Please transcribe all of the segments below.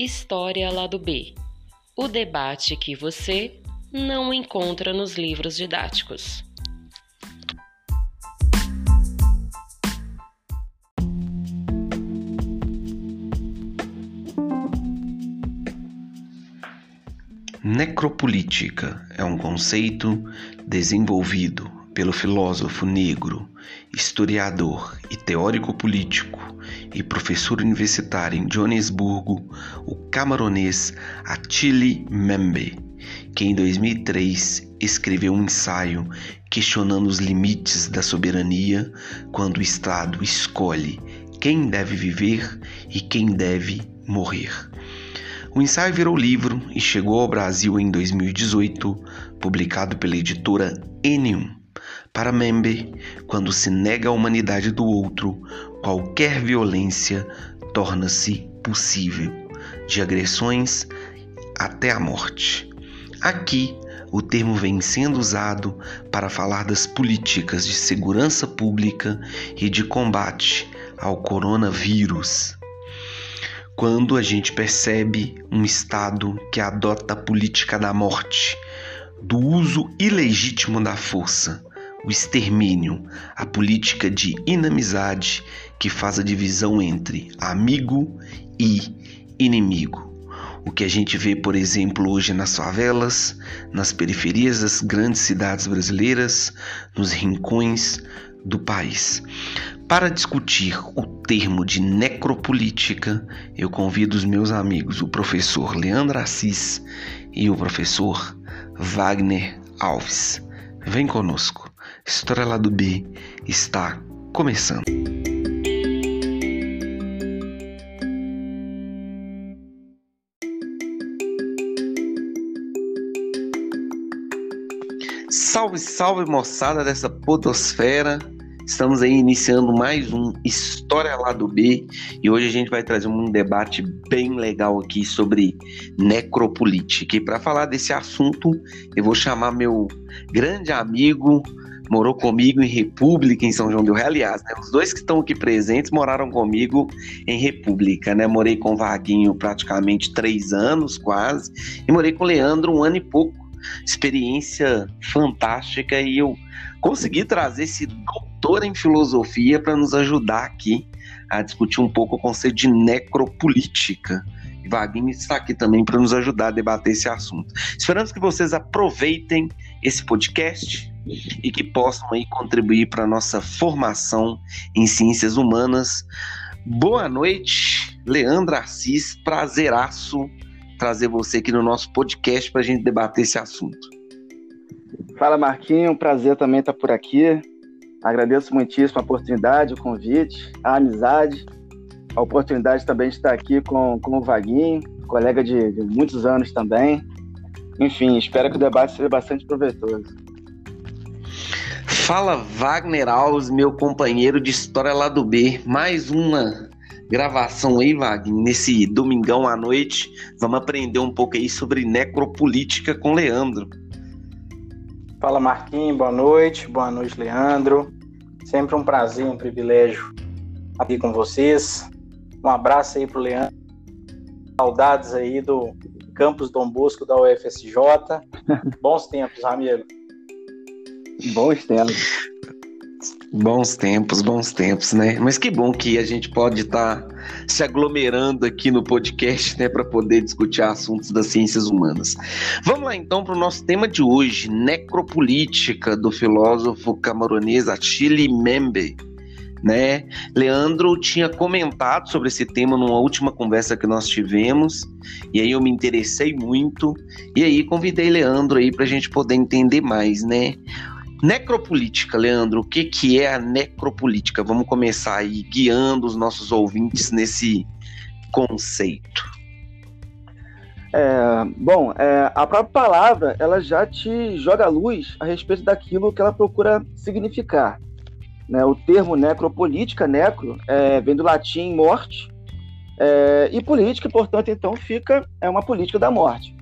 História Lado B o debate que você não encontra nos livros didáticos. Necropolítica é um conceito desenvolvido pelo filósofo negro, historiador e teórico político e professor universitário em Joanesburgo, o camaronês Attili Membe, que em 2003 escreveu um ensaio questionando os limites da soberania quando o Estado escolhe quem deve viver e quem deve morrer. O ensaio virou livro e chegou ao Brasil em 2018, publicado pela editora Enium. Para Membe, quando se nega a humanidade do outro, qualquer violência torna-se possível, de agressões até a morte. Aqui, o termo vem sendo usado para falar das políticas de segurança pública e de combate ao coronavírus. Quando a gente percebe um Estado que adota a política da morte, do uso ilegítimo da força, o extermínio, a política de inamizade que faz a divisão entre amigo e inimigo. O que a gente vê, por exemplo, hoje nas favelas, nas periferias das grandes cidades brasileiras, nos rincões do país. Para discutir o termo de necropolítica, eu convido os meus amigos, o professor Leandro Assis e o professor Wagner Alves. Vem conosco. História lá do B está começando. Salve, salve moçada dessa podosfera. Estamos aí iniciando mais um História lá do B e hoje a gente vai trazer um debate bem legal aqui sobre necropolítica. E para falar desse assunto, eu vou chamar meu grande amigo, morou comigo em República, em São João do Rio. Aliás, né, os dois que estão aqui presentes moraram comigo em República, né? Morei com o Vaguinho praticamente três anos, quase, e morei com o Leandro um ano e pouco. Experiência fantástica e eu consegui trazer esse doutor em filosofia para nos ajudar aqui a discutir um pouco o conceito de necropolítica. E está aqui também para nos ajudar a debater esse assunto. Esperamos que vocês aproveitem esse podcast e que possam aí contribuir para a nossa formação em ciências humanas. Boa noite, Leandro Assis, prazeraço trazer você aqui no nosso podcast para a gente debater esse assunto. Fala Marquinho, prazer também estar por aqui. Agradeço muitíssimo a oportunidade, o convite, a amizade, a oportunidade também de estar aqui com, com o Vaguinho, colega de, de muitos anos também. Enfim, espero que o debate seja bastante proveitoso. Fala Wagner Alves, meu companheiro de história lá do B. Mais uma gravação aí, Wagner, nesse domingão à noite. Vamos aprender um pouco aí sobre necropolítica com Leandro. Fala Marquinhos, boa noite. Boa noite, Leandro. Sempre um prazer, um privilégio aqui com vocês. Um abraço aí pro Leandro. Saudades aí do campus Dom Bosco da UFSJ. Bons tempos, amigo. Bons tempos. Bons tempos, bons tempos, né? Mas que bom que a gente pode estar tá se aglomerando aqui no podcast, né, para poder discutir assuntos das ciências humanas. Vamos lá então para o nosso tema de hoje, necropolítica do filósofo camaronês Achille Membe né? Leandro tinha comentado sobre esse tema numa última conversa que nós tivemos, e aí eu me interessei muito, e aí convidei Leandro aí para a gente poder entender mais, né? Necropolítica, Leandro, o que, que é a necropolítica? Vamos começar aí guiando os nossos ouvintes nesse conceito. É, bom, é, a própria palavra ela já te joga luz a respeito daquilo que ela procura significar. Né? O termo necropolítica, necro, é, vem do latim morte, é, e política, portanto, então fica é uma política da morte.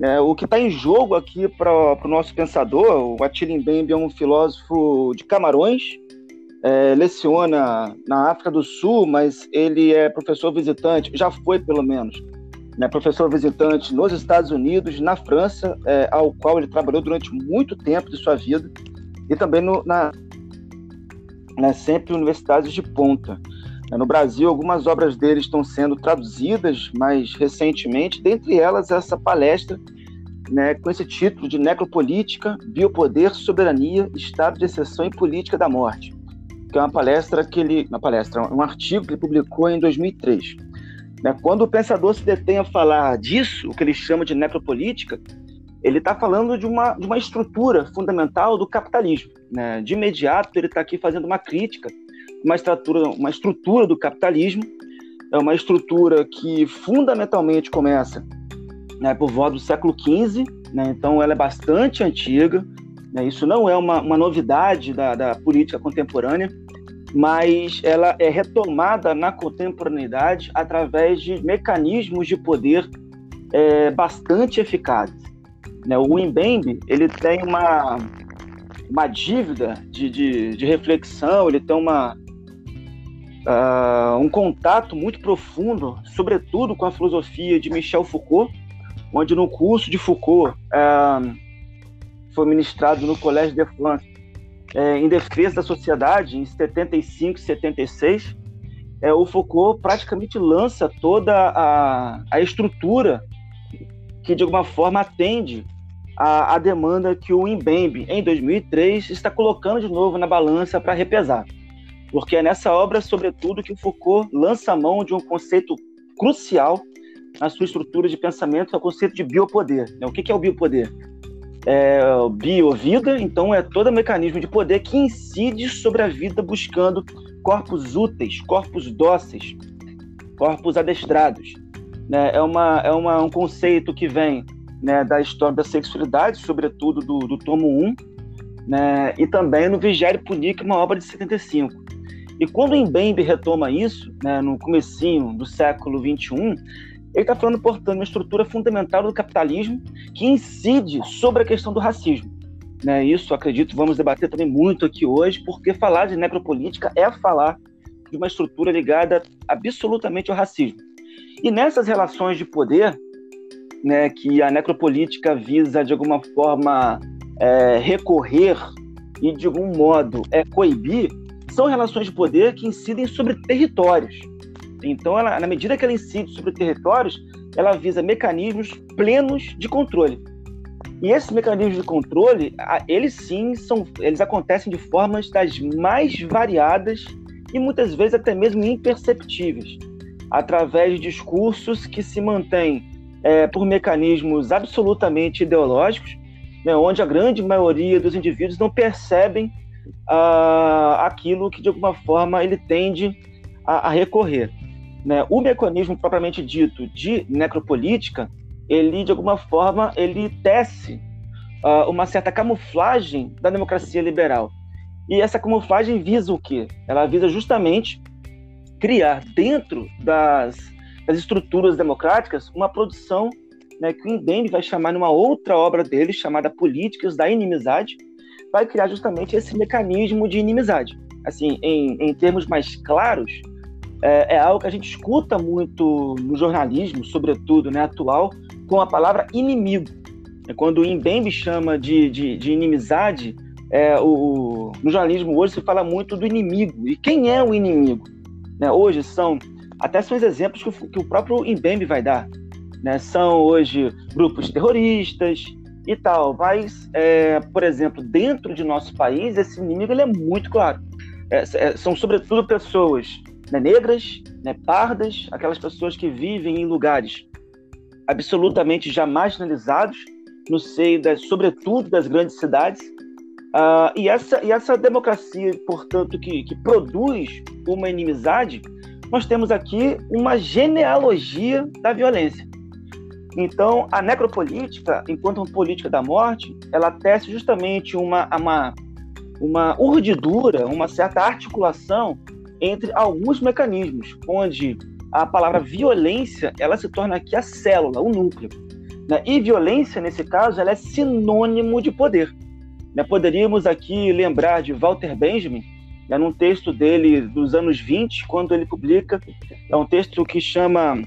É, o que está em jogo aqui para o nosso pensador, o Attila Mbembe é um filósofo de Camarões, é, leciona na África do Sul, mas ele é professor visitante, já foi pelo menos, né, professor visitante nos Estados Unidos, na França, é, ao qual ele trabalhou durante muito tempo de sua vida, e também no, na né, sempre universidades de ponta. No Brasil, algumas obras dele estão sendo traduzidas mais recentemente, dentre elas essa palestra né, com esse título de Necropolítica, Biopoder, Soberania, Estado de Exceção e Política da Morte, que é uma palestra que ele, uma palestra, um artigo que ele publicou em 2003. Né, quando o pensador se detém a falar disso, o que ele chama de necropolítica, ele está falando de uma, de uma estrutura fundamental do capitalismo. Né? De imediato, ele está aqui fazendo uma crítica uma estrutura, uma estrutura do capitalismo, é uma estrutura que fundamentalmente começa né, por volta do século XV, né, então ela é bastante antiga, né, isso não é uma, uma novidade da, da, política contemporânea, mas ela é retomada na contemporaneidade através de mecanismos de poder é, bastante eficazes. Né, o Mbembe ele tem uma, uma dívida de, de, de reflexão, ele tem uma, uh, um contato muito profundo, sobretudo com a filosofia de Michel Foucault, onde no curso de Foucault uh, foi ministrado no Collège de France uh, em defesa da sociedade em 75, 76, é, o Foucault praticamente lança toda a, a estrutura que de alguma forma atende a demanda que o Mbembe, em 2003, está colocando de novo na balança para repesar porque é nessa obra, sobretudo, que Foucault lança a mão de um conceito crucial na sua estrutura de pensamento, que é o conceito de biopoder. Né? O que é o biopoder? É bio-vida, então é todo mecanismo de poder que incide sobre a vida buscando corpos úteis, corpos dóceis, corpos adestrados. Né? É, uma, é uma, um conceito que vem né, da história da sexualidade, sobretudo do, do tomo 1, né, e também no Vigério Punic, uma obra de 75. E quando o Mbembe retoma isso, né, no comecinho do século XXI, ele está falando, portanto, uma estrutura fundamental do capitalismo que incide sobre a questão do racismo. Né, isso, acredito, vamos debater também muito aqui hoje, porque falar de necropolítica é falar de uma estrutura ligada absolutamente ao racismo. E nessas relações de poder, né, que a necropolítica visa, de alguma forma, é, recorrer e, de algum modo, é coibir, são relações de poder que incidem sobre territórios. Então, ela, na medida que ela incide sobre territórios, ela visa mecanismos plenos de controle. E esses mecanismos de controle, eles sim são, eles acontecem de formas das mais variadas e muitas vezes até mesmo imperceptíveis, através de discursos que se mantêm é, por mecanismos absolutamente ideológicos, né, onde a grande maioria dos indivíduos não percebem uh, aquilo que de alguma forma ele tende a, a recorrer. Né? O mecanismo propriamente dito de necropolítica, ele de alguma forma ele tece uh, uma certa camuflagem da democracia liberal. E essa camuflagem visa o quê? Ela visa justamente criar dentro das, das estruturas democráticas uma produção né, que o Mbembe vai chamar numa outra obra dele chamada Políticas da Inimizade, vai criar justamente esse mecanismo de inimizade. Assim, em, em termos mais claros, é, é, algo que a gente escuta muito no jornalismo, sobretudo né, atual, com a palavra inimigo. É quando o Mbembe chama de, de, de inimizade, é, o, no jornalismo hoje se fala muito do inimigo. E quem é o inimigo? Né, hoje são, até são os exemplos que o, que o próprio Mbembe vai dar. Né, são hoje grupos terroristas, e tal. Mas, é, por exemplo, dentro de nosso país, esse inimigo ele é muito claro. É, é, são, sobretudo, pessoas né, negras, né, pardas, aquelas pessoas que vivem em lugares absolutamente já marginalizados, no seio, das, sobretudo, das grandes cidades. Uh, e, essa, e essa democracia, portanto, que, que produz uma inimizade, nós temos aqui uma genealogia da violência. Então, a necropolítica, enquanto uma política da morte, ela tece justamente uma, uma, uma urdidura, uma certa articulação entre alguns mecanismos, onde a palavra violência ela se torna aqui a célula, o núcleo. Né? E violência, nesse caso, ela é sinônimo de poder. Né? Poderíamos aqui lembrar de Walter Benjamin, né, num texto dele dos anos 20, quando ele publica, é um texto que chama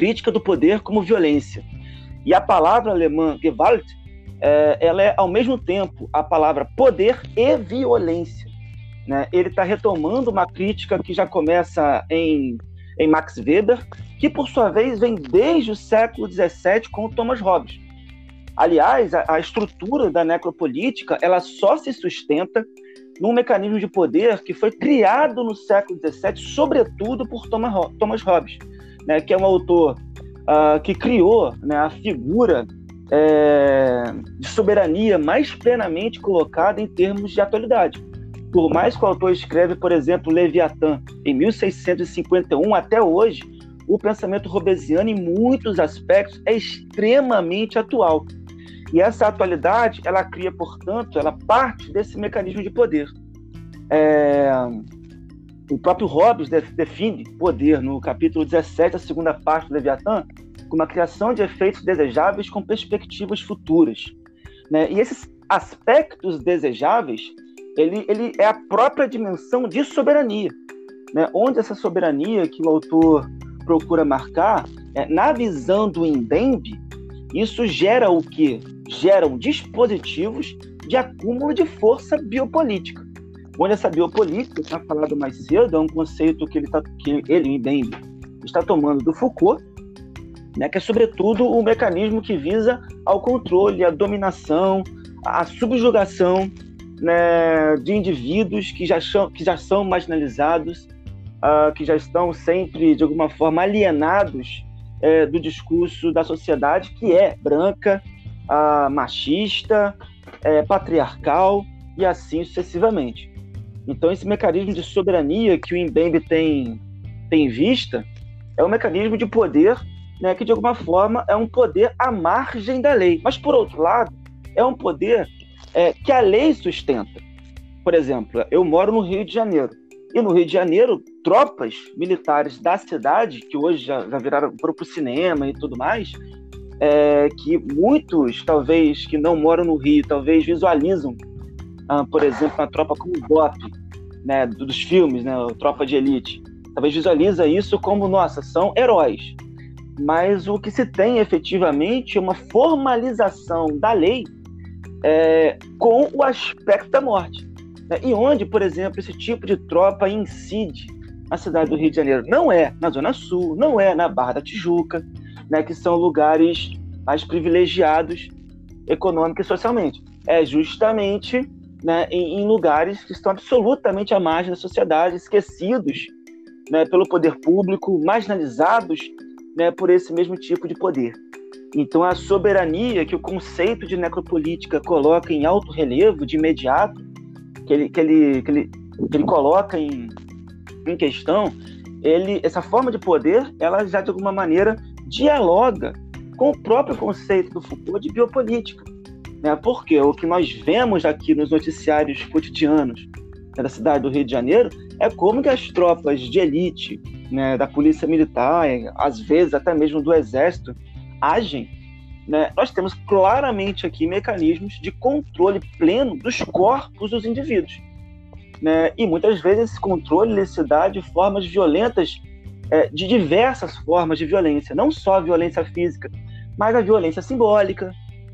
crítica do poder como violência. E a palavra alemã Gewalt, é, ela é ao mesmo tempo a palavra poder e violência. Né? Ele está retomando uma crítica que já começa em, em Max Weber, que por sua vez vem desde o século XVII com Thomas Hobbes. Aliás, a, a estrutura da necropolítica ela só se sustenta num mecanismo de poder que foi criado no século XVII, sobretudo por Thomas Hobbes, né, que é um autor uh, que criou né, a figura é, de soberania mais plenamente colocada em termos de atualidade. Por mais que o autor escreve, por exemplo, Leviatã em 1651 até hoje, o pensamento robesiano, em muitos aspectos, é extremamente atual. E essa atualidade, ela cria, portanto, ela parte desse mecanismo de poder. É... O próprio Hobbes define poder no capítulo 17, a segunda parte do Leviatã, como a criação de efeitos desejáveis com perspectivas futuras. Né? E esses aspectos desejáveis, ele, ele é a própria dimensão de soberania, né? onde essa soberania que o autor procura marcar, é, na visão do Indembe, isso gera o que? Geram dispositivos de acúmulo de força biopolítica. Onde essa biopolítica, está falado mais cedo, é um conceito que ele, tá, que ele bem está tomando do Foucault, né, que é sobretudo o um mecanismo que visa ao controle, a dominação, a subjugação né, de indivíduos que já, são, que já são marginalizados, uh, que já estão sempre, de alguma forma, alienados é, do discurso da sociedade que é branca, a, machista, é, patriarcal e assim sucessivamente. Então, esse mecanismo de soberania que o Mbembe tem, tem vista é um mecanismo de poder né, que, de alguma forma, é um poder à margem da lei. Mas, por outro lado, é um poder é, que a lei sustenta. Por exemplo, eu moro no Rio de Janeiro. E no Rio de Janeiro, tropas militares da cidade, que hoje já, já viraram para o cinema e tudo mais, é, que muitos, talvez, que não moram no Rio, talvez visualizam, ah, por exemplo, a tropa como BOP, né, dos filmes, né, Tropa de Elite. Talvez visualiza isso como, nossa, são heróis. Mas o que se tem efetivamente é uma formalização da lei é, com o aspecto da morte. Né? E onde, por exemplo, esse tipo de tropa incide na cidade do Rio de Janeiro? Não é na Zona Sul, não é na Barra da Tijuca, né, que são lugares mais privilegiados econômica e socialmente. É justamente né, em, em, lugares que estão absolutamente à margem da sociedade, esquecidos né, pelo poder público, marginalizados né, por esse mesmo tipo de poder. Então, a soberania que o conceito de necropolítica coloca em alto relevo de imediato que ele, que ele, que ele, que ele coloca em, em questão, ele, essa forma de poder, ela já de alguma maneira dialoga com o próprio conceito do Foucault de biopolítica. Né? Porque o que nós vemos aqui nos noticiários cotidianos né, da cidade do Rio de Janeiro é como que as tropas de elite né, da polícia militar, às vezes até mesmo do exército, agem né, nós temos claramente aqui mecanismos de controle pleno dos corpos dos indivíduos. Né? E muitas vezes esse controle ele se dá de formas violentas, é, de diversas formas de violência, não só a violência física, mas a violência simbólica.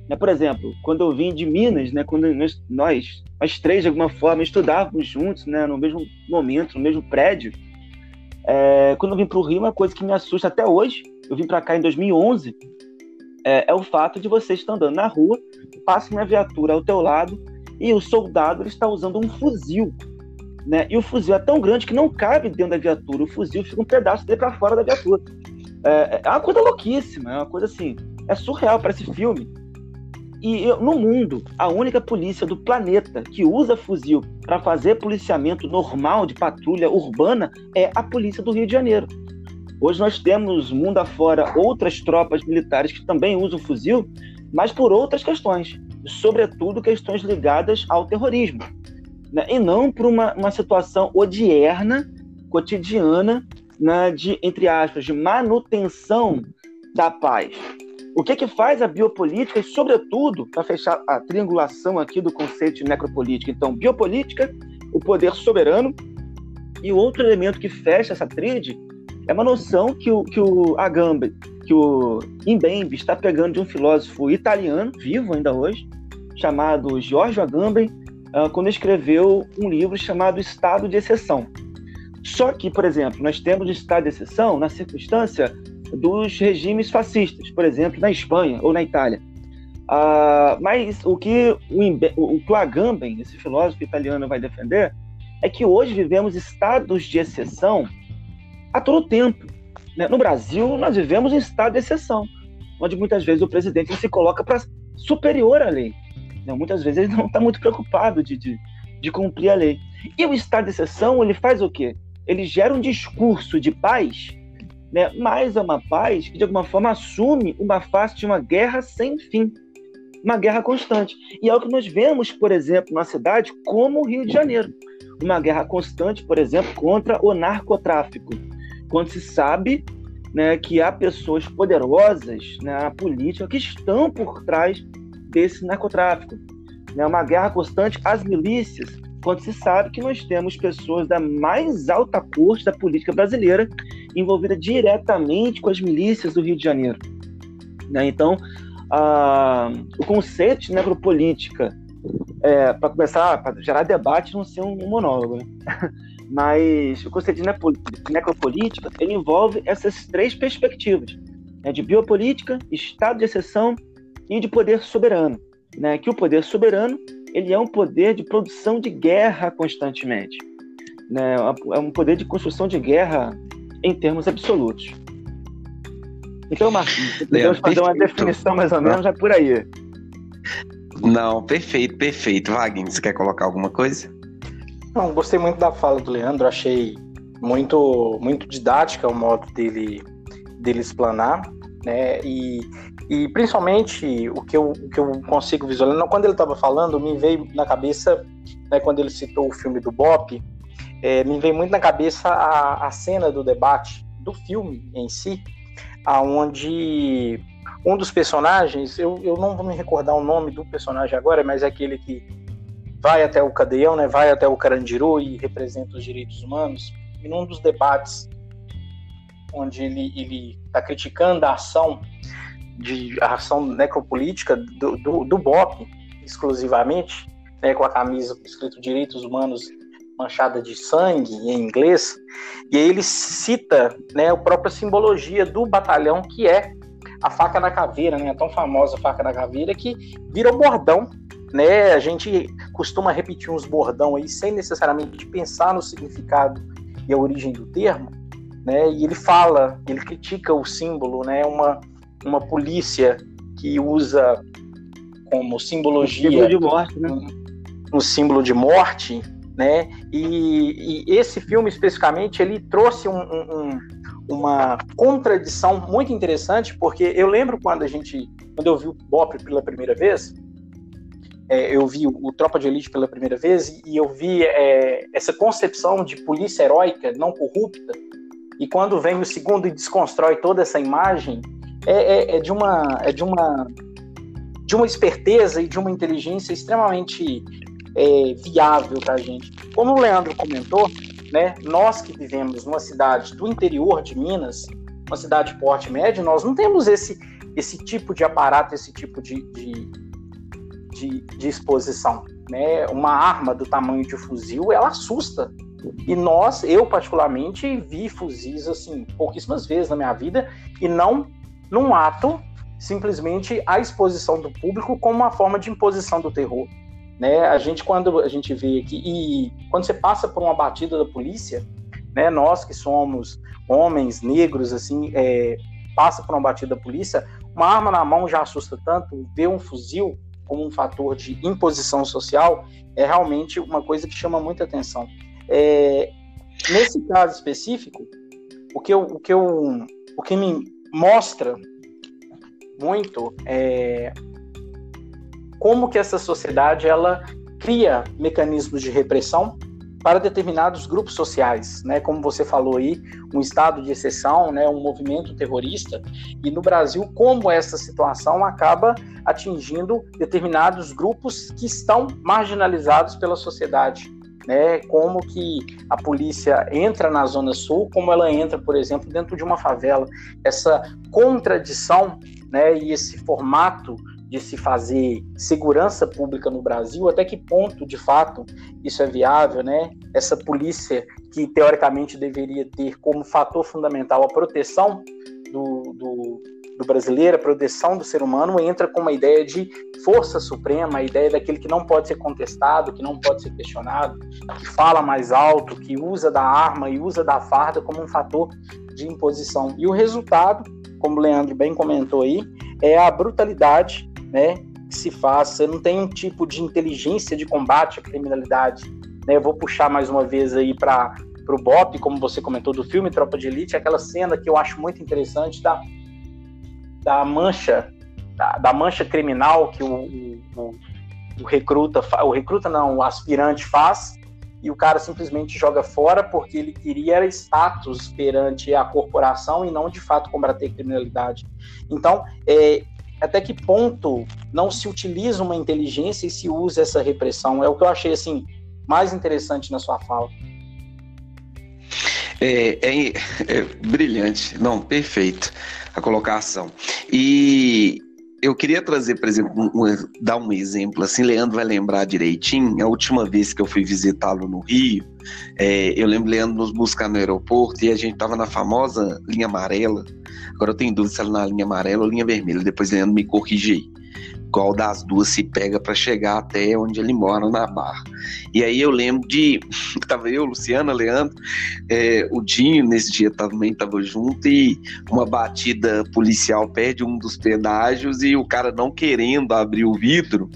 Né? Por exemplo, quando eu vim de Minas, né, quando nós, nós, três, de alguma forma, estudávamos juntos, né, no mesmo momento, no mesmo prédio, é, quando eu vim para o Rio, uma coisa que me assusta até hoje, eu vim para cá em 2011, é, é, o fato de você estar andando na rua, passa uma viatura ao teu lado e o soldado ele está usando um fuzil. Né? E o fuzil é tão grande que não cabe dentro da viatura, o fuzil fica um pedaço dele para fora da viatura. É, é uma coisa louquíssima, é uma coisa assim, é surreal para esse filme. E no mundo, a única polícia do planeta que usa fuzil para fazer policiamento normal de patrulha urbana é a polícia do Rio de Janeiro. Hoje nós temos, mundo afora, outras tropas militares que também usam fuzil, mas por outras questões, sobretudo questões ligadas ao terrorismo, né? e não por uma, uma situação odierna, cotidiana, né, de, entre aspas, de manutenção da paz. O que, que faz a biopolítica, e sobretudo, para fechar a triangulação aqui do conceito de necropolítica, então, biopolítica, o poder soberano, e o outro elemento que fecha essa tríade é uma noção que o, que o Agamben que o Imbembe está pegando de um filósofo italiano, vivo ainda hoje, chamado Giorgio Agamben, uh, quando escreveu um livro chamado Estado de Exceção. Só que, por exemplo, nós temos estado de exceção na circunstância dos regimes fascistas, por exemplo, na Espanha ou na Itália. Uh, mas o que o, o Agamben, esse filósofo italiano, vai defender é que hoje vivemos estados de exceção a todo tempo. Né? No Brasil, nós vivemos em estado de exceção, onde muitas vezes o presidente se coloca para superior à lei. Né? Muitas vezes ele não está muito preocupado de, de, de cumprir a lei. E o estado de exceção, ele faz o quê? Ele gera um discurso de paz, né? mas é uma paz que, de alguma forma, assume uma face de uma guerra sem fim uma guerra constante. E é o que nós vemos, por exemplo, na cidade como o Rio de Janeiro. Uma guerra constante, por exemplo, contra o narcotráfico. Quando se sabe né, que há pessoas poderosas na né, política que estão por trás desse narcotráfico. É uma guerra constante às milícias, quando se sabe que nós temos pessoas da mais alta corte da política brasileira envolvida diretamente com as milícias do Rio de Janeiro. Né? Então, ah, o conceito de necropolítica, é, para começar, para gerar debate, não ser um monólogo, né? mas o conceito de necropolítica ele envolve essas três perspectivas, né? de biopolítica, estado de exceção e de poder soberano. Né? Que o poder soberano ele é um poder de produção de guerra constantemente. Né? É um poder de construção de guerra em termos absolutos. Então, Marquinhos, podemos fazer uma definição mais ou menos já por aí. Não, perfeito, perfeito. Wagner, você quer colocar alguma coisa? Não, gostei muito da fala do Leandro, achei muito, muito didática o modo dele, dele explanar, né? E, e principalmente o que eu, o que eu consigo visualizar, quando ele estava falando, me veio na cabeça, né, quando ele citou o filme do Bop, é, me veio muito na cabeça a, a cena do debate do filme em si, aonde um dos personagens, eu, eu não vou me recordar o nome do personagem agora, mas é aquele que vai até o cadeião, né, vai até o Carandiru e representa os direitos humanos. E num dos debates onde ele está criticando a ação de ação necropolítica do, do, do BOP exclusivamente, né, com a camisa escrito direitos humanos manchada de sangue em inglês, e ele cita né, a própria simbologia do batalhão, que é a faca na caveira, né, a tão famosa faca na caveira, que virou bordão. Né? A gente costuma repetir uns bordão aí sem necessariamente pensar no significado e a origem do termo, né? E ele fala, ele critica o símbolo, né? Uma, uma polícia que usa como simbologia símbolo de morte, né? um, um símbolo de morte, né? E, e, esse filme especificamente ele trouxe um, um, uma contradição muito interessante, porque eu lembro quando a gente, quando eu vi o Bop pela primeira vez, é, eu vi o, Tropa de Elite pela primeira vez e eu vi é, essa concepção de polícia heróica, não corrupta, e quando vem o segundo e desconstrói toda essa imagem, é, é, é de uma é de uma de uma esperteza e de uma inteligência extremamente é, viável para a gente. Como o Leandro comentou, né, nós que vivemos numa cidade do interior de Minas, uma cidade de porte médio, nós não temos esse, esse tipo de aparato, esse tipo de, de, de, de exposição. Né? Uma arma do tamanho de fuzil, ela assusta. E nós, eu particularmente, vi fuzis assim pouquíssimas vezes na minha vida e não num ato simplesmente a exposição do público como uma forma de imposição do terror. Né? A gente, quando a gente vê aqui, e quando você passa por uma batida da polícia, né, nós que somos homens negros, assim, é, passa por uma batida da polícia, uma arma na mão já assusta tanto, ver um fuzil como um fator de imposição social é realmente uma coisa que chama muita atenção. É, nesse caso específico, o que, eu, o, que eu, o que me mostra muito é como que essa sociedade ela cria mecanismos de repressão para determinados grupos sociais, né? Como você falou aí, um estado de exceção, né? Um movimento terrorista e no Brasil como essa situação acaba atingindo determinados grupos que estão marginalizados pela sociedade, né, como que a polícia entra na Zona Sul, como ela entra, por exemplo, dentro de uma favela. Essa contradição né, e esse formato de se fazer segurança pública no Brasil, até que ponto, de fato, isso é viável, né? Essa polícia que, teoricamente, deveria ter como fator fundamental a proteção do, do, do brasileiro, a proteção do ser humano, entra com uma ideia de força suprema, a ideia daquele que não pode ser contestado, que não pode ser questionado, que fala mais alto, que usa da arma e usa da farda como um fator de imposição. E o resultado, como o Leandro bem comentou aí, é a brutalidade né, que se faz. Você não tem um tipo de inteligência de combate à criminalidade. Né? Eu vou puxar mais uma vez aí para o BOP, como você comentou, do filme Tropa de Elite, aquela cena que eu acho muito interessante da, da mancha, da, da mancha criminal que o, o, o recruta, o recruta não, o aspirante faz, e o cara simplesmente joga fora porque ele queria status perante a corporação e não de fato combater criminalidade. Então, é, até que ponto não se utiliza uma inteligência e se usa essa repressão? É o que eu achei assim mais interessante na sua fala. É, é, é, brilhante, não, perfeito a colocação. E eu queria trazer, por exemplo, um, dar um exemplo, assim, Leandro vai lembrar direitinho, a última vez que eu fui visitá-lo no Rio, é, eu lembro Leandro nos buscar no aeroporto e a gente tava na famosa linha amarela, agora eu tenho dúvida se ela na linha amarela ou linha vermelha, depois Leandro me corrige qual das duas se pega para chegar até onde ele mora na Barra. E aí eu lembro de tava eu, Luciana, Leandro, é, o Dinho nesse dia também tava junto e uma batida policial perde um dos pedágios e o cara não querendo abrir o vidro.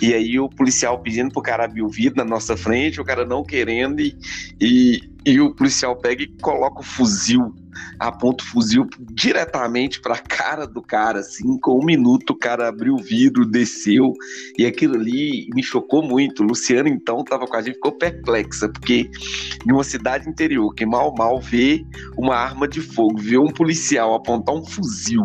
E aí o policial pedindo pro cara abrir o vidro na nossa frente, o cara não querendo e, e, e o policial pega e coloca o fuzil aponta o fuzil diretamente para a cara do cara, assim, com um minuto o cara abriu o vidro, desceu, e aquilo ali me chocou muito. Luciano, então, estava com a gente, ficou perplexa, porque em uma cidade interior, que mal, mal vê uma arma de fogo, vê um policial apontar um fuzil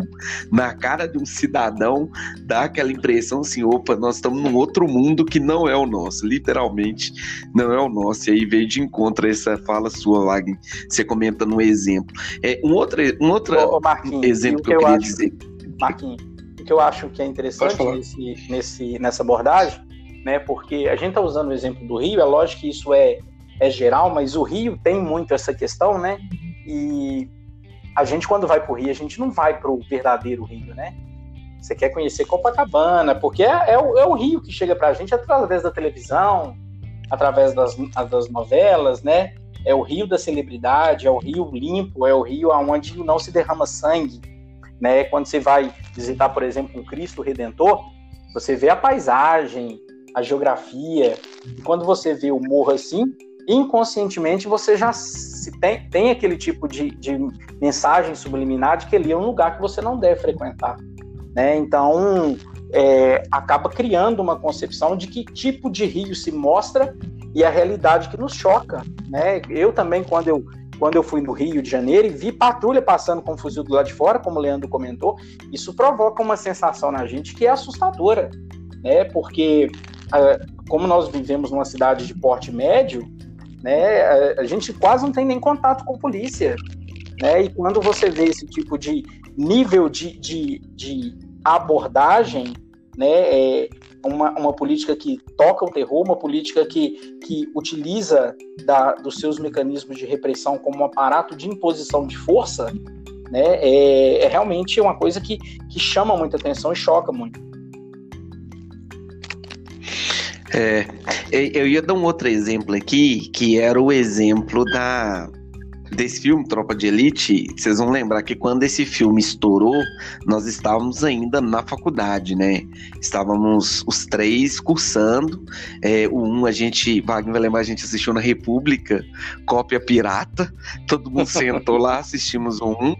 na cara de um cidadão, dá aquela impressão assim, opa, nós estamos num outro mundo que não é o nosso, literalmente não é o nosso. E aí veio de encontro essa fala sua, Wagner, você comenta no exemplo. É, um outro, um outro Ô, exemplo que, que eu, queria acho, dizer. Marquinhos, o que eu acho que é interessante nesse, nesse, nessa abordagem, né? Porque a gente está usando o exemplo do Rio, é lógico que isso é, é geral, mas o Rio tem muito essa questão, né? E a gente, quando vai para o Rio, a gente não vai para o verdadeiro Rio, né? Você quer conhecer Copacabana, porque é, é, o, é o Rio que chega para a gente através da televisão, através das, das novelas, né? É o rio da celebridade, é o rio limpo, é o rio onde não se derrama sangue. Né? Quando você vai visitar, por exemplo, o Cristo Redentor, você vê a paisagem, a geografia, e quando você vê o morro assim, inconscientemente você já tem, tem aquele tipo de, de mensagem subliminar de que ali é um lugar que você não deve frequentar. Né? Então, é, acaba criando uma concepção de que tipo de rio se mostra e a realidade que nos choca, né? Eu também, quando eu, quando eu fui no Rio de Janeiro e vi patrulha passando com fuzil do lado de fora, como o Leandro comentou, isso provoca uma sensação na gente que é assustadora, né? Porque como nós vivemos numa cidade de porte médio, né? A gente quase não tem nem contato com polícia, né? E quando você vê esse tipo de nível de, de, de abordagem, né? É, uma, uma política que toca o terror, uma política que, que utiliza da, dos seus mecanismos de repressão como um aparato de imposição de força, né, é, é realmente uma coisa que, que chama muita atenção e choca muito. É, eu ia dar um outro exemplo aqui, que era o exemplo da, desse filme, Tropa de Elite, vocês vão lembrar que quando esse filme estourou, nós estávamos ainda na faculdade, né? Estávamos os três cursando. É, o um, a gente, Wagner vai lembrar, a gente assistiu na República, cópia pirata. Todo mundo sentou lá, assistimos o um,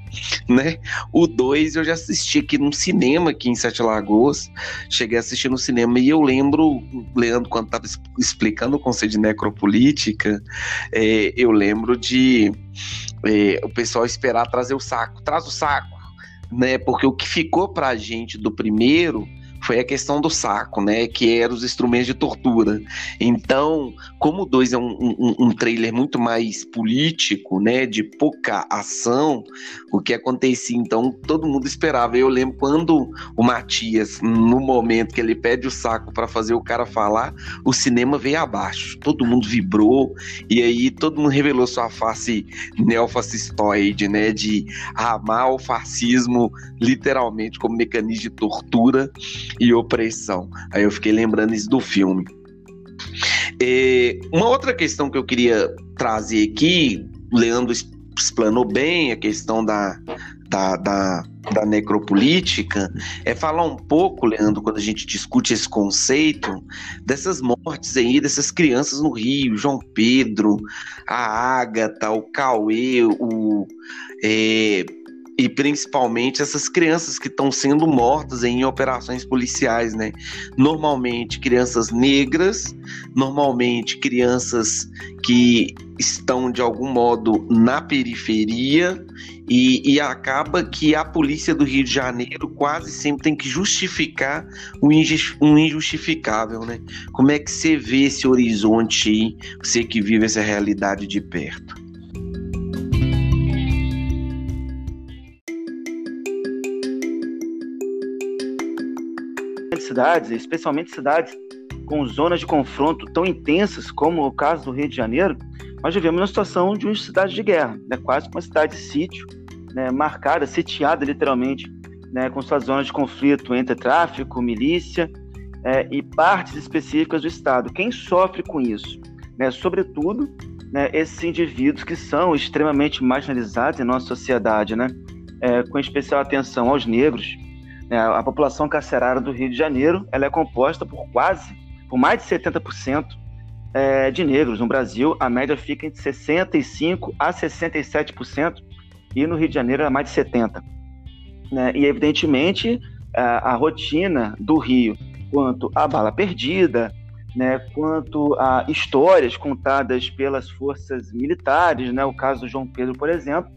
né? O dois eu já assisti aqui num cinema aqui em Sete Lagoas. Cheguei a assistir no cinema e eu lembro, Leandro, quando estava explicando o conceito de necropolítica, é, eu lembro de é, o pessoal esperar trazer o saco. Traz o saco, né? Porque o que ficou pra gente do primeiro foi a questão do saco, né? Que eram os instrumentos de tortura. Então, como o 2 é um, um, um, trailer muito mais político, né? De pouca ação, o que acontecia, então, todo mundo esperava. Eu lembro quando o Matias, no momento que ele pede o saco para fazer o cara falar, o cinema veio abaixo. Todo mundo vibrou, e aí todo mundo revelou sua face neofascistoide, né? De amar o fascismo literalmente como mecanismo de tortura e opressão. Aí eu fiquei lembrando isso do filme. É, uma outra questão que eu queria trazer aqui, Leandro explanou bem a questão da, da, da, da, necropolítica, é falar um pouco, Leandro, quando a gente discute esse conceito, dessas mortes aí, dessas crianças no Rio, João Pedro, a Ágata, o Cauê, o. É, e principalmente essas crianças que estão sendo mortas em operações policiais, né? Normalmente crianças negras, normalmente crianças que estão de algum modo na periferia e, e, acaba que a polícia do Rio de Janeiro quase sempre tem que justificar o injustificável, né? Como é que você vê esse horizonte aí, você que vive essa realidade de perto? Cidades, especialmente cidades com zonas de confronto tão intensas como o caso do Rio de Janeiro, nós vivemos uma situação de uma cidade de guerra, né? quase uma cidade de sítio, né? marcada, sitiada literalmente, né? com suas zonas de conflito entre tráfico, milícia é, e partes específicas do Estado. Quem sofre com isso? Né? Sobretudo, né, esses indivíduos que são extremamente marginalizados em nossa sociedade, né? É, com especial atenção aos negros, a população carcerária do Rio de Janeiro ela é composta por quase, por mais de 70% é, de negros. No Brasil, a média fica entre 65% a 67%, e no Rio de Janeiro é mais de 70%. Né? E, evidentemente, a, rotina do Rio, quanto à bala perdida, né, quanto a histórias contadas pelas forças militares, né, o caso do João Pedro, por exemplo,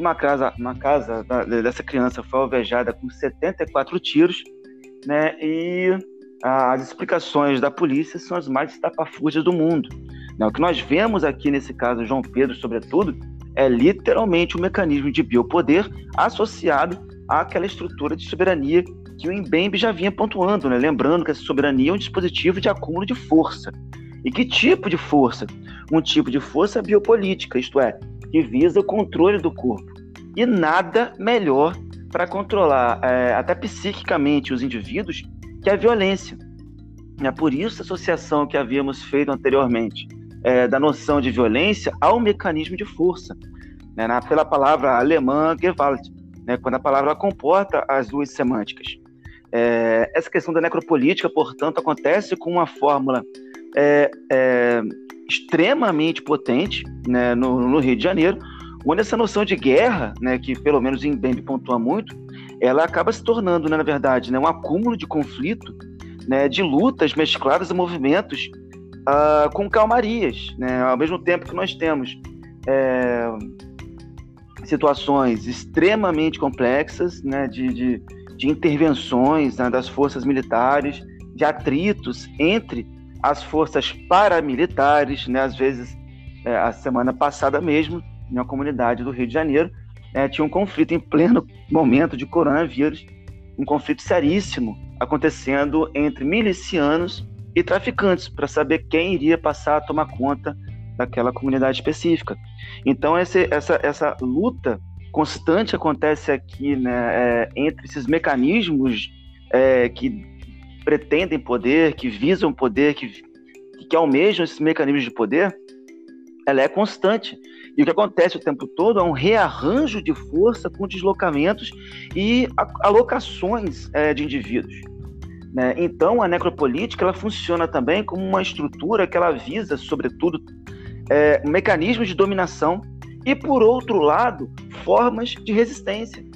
uma casa, uma casa dessa criança foi alvejada com 74 tiros, né? E as explicações da polícia são as mais estapafúrdias do mundo. Né? O que nós vemos aqui nesse caso, João Pedro, sobretudo, é literalmente um mecanismo de biopoder associado àquela estrutura de soberania que o Mbembe já vinha pontuando, né? lembrando que essa soberania é um dispositivo de acúmulo de força. E que tipo de força? Um tipo de força biopolítica, isto é, que visa o controle do corpo. E nada melhor para controlar é, até psiquicamente os indivíduos que a violência. É por isso a associação que havíamos feito anteriormente é, da noção de violência ao mecanismo de força, né, na, pela palavra alemã Gewalt, né, quando a palavra comporta as duas semânticas. É, essa questão da necropolítica, portanto, acontece com uma fórmula é, é extremamente potente né, no, no, Rio de Janeiro, onde essa noção de guerra, né, que pelo menos em Bembe pontua muito, ela acaba se tornando, né, na verdade, né, um acúmulo de conflito, né, de lutas mescladas a movimentos uh, com calmarias. Né, ao mesmo tempo que nós temos é, situações extremamente complexas né, de, de, de intervenções né, das forças militares, de atritos entre as forças paramilitares, né, às vezes, é, a semana passada mesmo, na comunidade do Rio de Janeiro, é, tinha um conflito em pleno momento de coronavírus, um conflito seríssimo acontecendo entre milicianos e traficantes para saber quem iria passar a tomar conta daquela comunidade específica. Então esse, essa, essa luta constante acontece aqui né, é, entre esses mecanismos é, que pretendem poder, que visam poder, que, que almejam esses mecanismos de poder, ela é constante. E o que acontece o tempo todo é um rearranjo de força com deslocamentos e alocações é, de indivíduos. Né? Então, a necropolítica ela funciona também como uma estrutura que ela visa, sobretudo, é, mecanismos de dominação e, por outro lado, formas de resistência.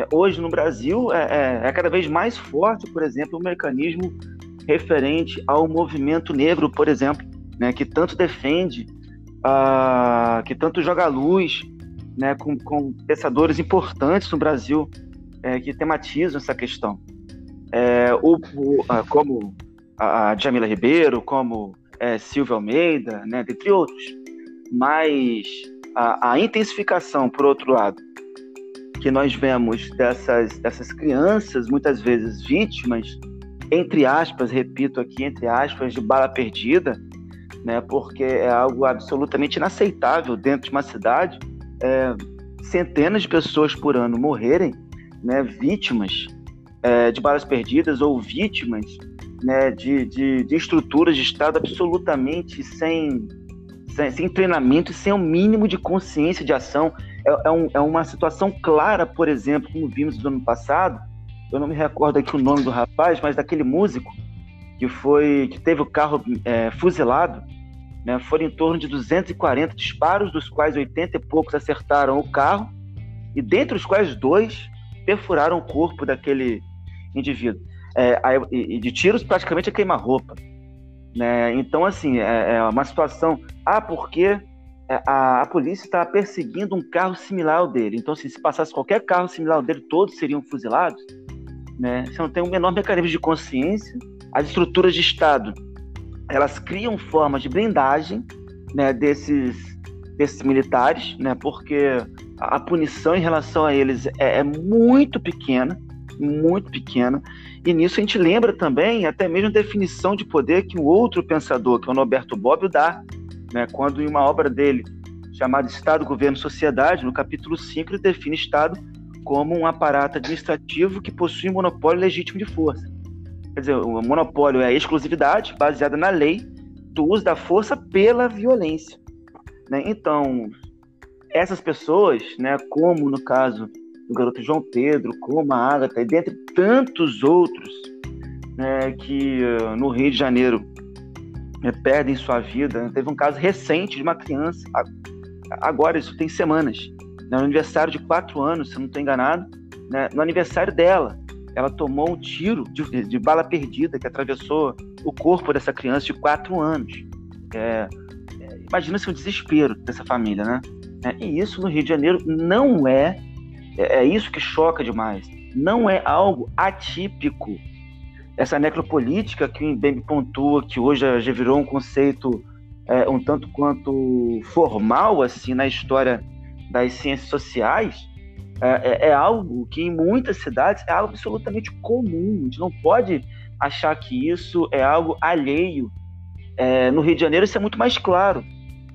É, hoje no Brasil é, é, é, cada vez mais forte, por exemplo, o mecanismo referente ao movimento negro, por exemplo, né, que tanto defende, uh, que tanto joga luz né, com, com pensadores importantes no Brasil é, que tematizam essa questão. é, o, o, como a Jamila Ribeiro, como é, Silvia Almeida, né, entre outros. Mas a, a, intensificação, por outro lado, que nós vemos dessas, dessas crianças, muitas vezes vítimas, entre aspas, repito aqui, entre aspas, de bala perdida, né, porque é algo absolutamente inaceitável dentro de uma cidade, é, centenas de pessoas por ano morrerem, né, vítimas é, de balas perdidas ou vítimas né, de, de, de, estruturas de Estado absolutamente sem, sem, sem, treinamento sem o um mínimo de consciência de ação. É, é, um, é, uma situação clara, por exemplo, como vimos no ano passado, eu não me recordo aqui o nome do rapaz, mas daquele músico que foi que teve o carro é, fuzilado, né, foram em torno de 240 disparos, dos quais 80 e poucos acertaram o carro, e dentre os quais dois perfuraram o corpo daquele indivíduo é, e de tiros praticamente a queima-roupa. Né? Então, assim, é, é, uma situação. Ah, porque é, a, a polícia está perseguindo um carro similar ao dele. Então, assim, se passasse qualquer carro similar ao dele, todos seriam fuzilados. Né? Você não tem um menor mecanismo de consciência. As estruturas de Estado elas criam formas de blindagem né, desses, desses militares, né, porque a punição em relação a eles é, é muito pequena muito pequena. E nisso a gente lembra também até mesmo a definição de poder que o outro pensador, que é o Norberto Bobbio, dá, né? quando em uma obra dele, chamada Estado, Governo Sociedade, no capítulo 5, ele define Estado como um aparato administrativo que possui monopólio legítimo de força. Quer dizer, o monopólio é a exclusividade baseada na lei do uso da força pela violência. Né? Então, essas pessoas, né, como no caso do garoto João Pedro, como a Agatha, e dentre tantos outros né, que uh, no Rio de Janeiro perdem sua vida. Teve um caso recente de uma criança, agora isso tem semanas, né, no aniversário de quatro anos, se não estou enganado, né, no aniversário dela, ela tomou um tiro de, de, bala perdida que atravessou o corpo dessa criança de quatro anos. É, é, Imagina-se o desespero dessa família, né? É, e isso no Rio de Janeiro não é é, é isso que choca demais. Não é algo atípico. Essa necropolítica que o Mbembe pontua, que hoje já virou um conceito é, um tanto quanto formal assim na história das ciências sociais, é, é, é, algo que em muitas cidades é algo absolutamente comum. A gente não pode achar que isso é algo alheio. É, no Rio de Janeiro isso é muito mais claro.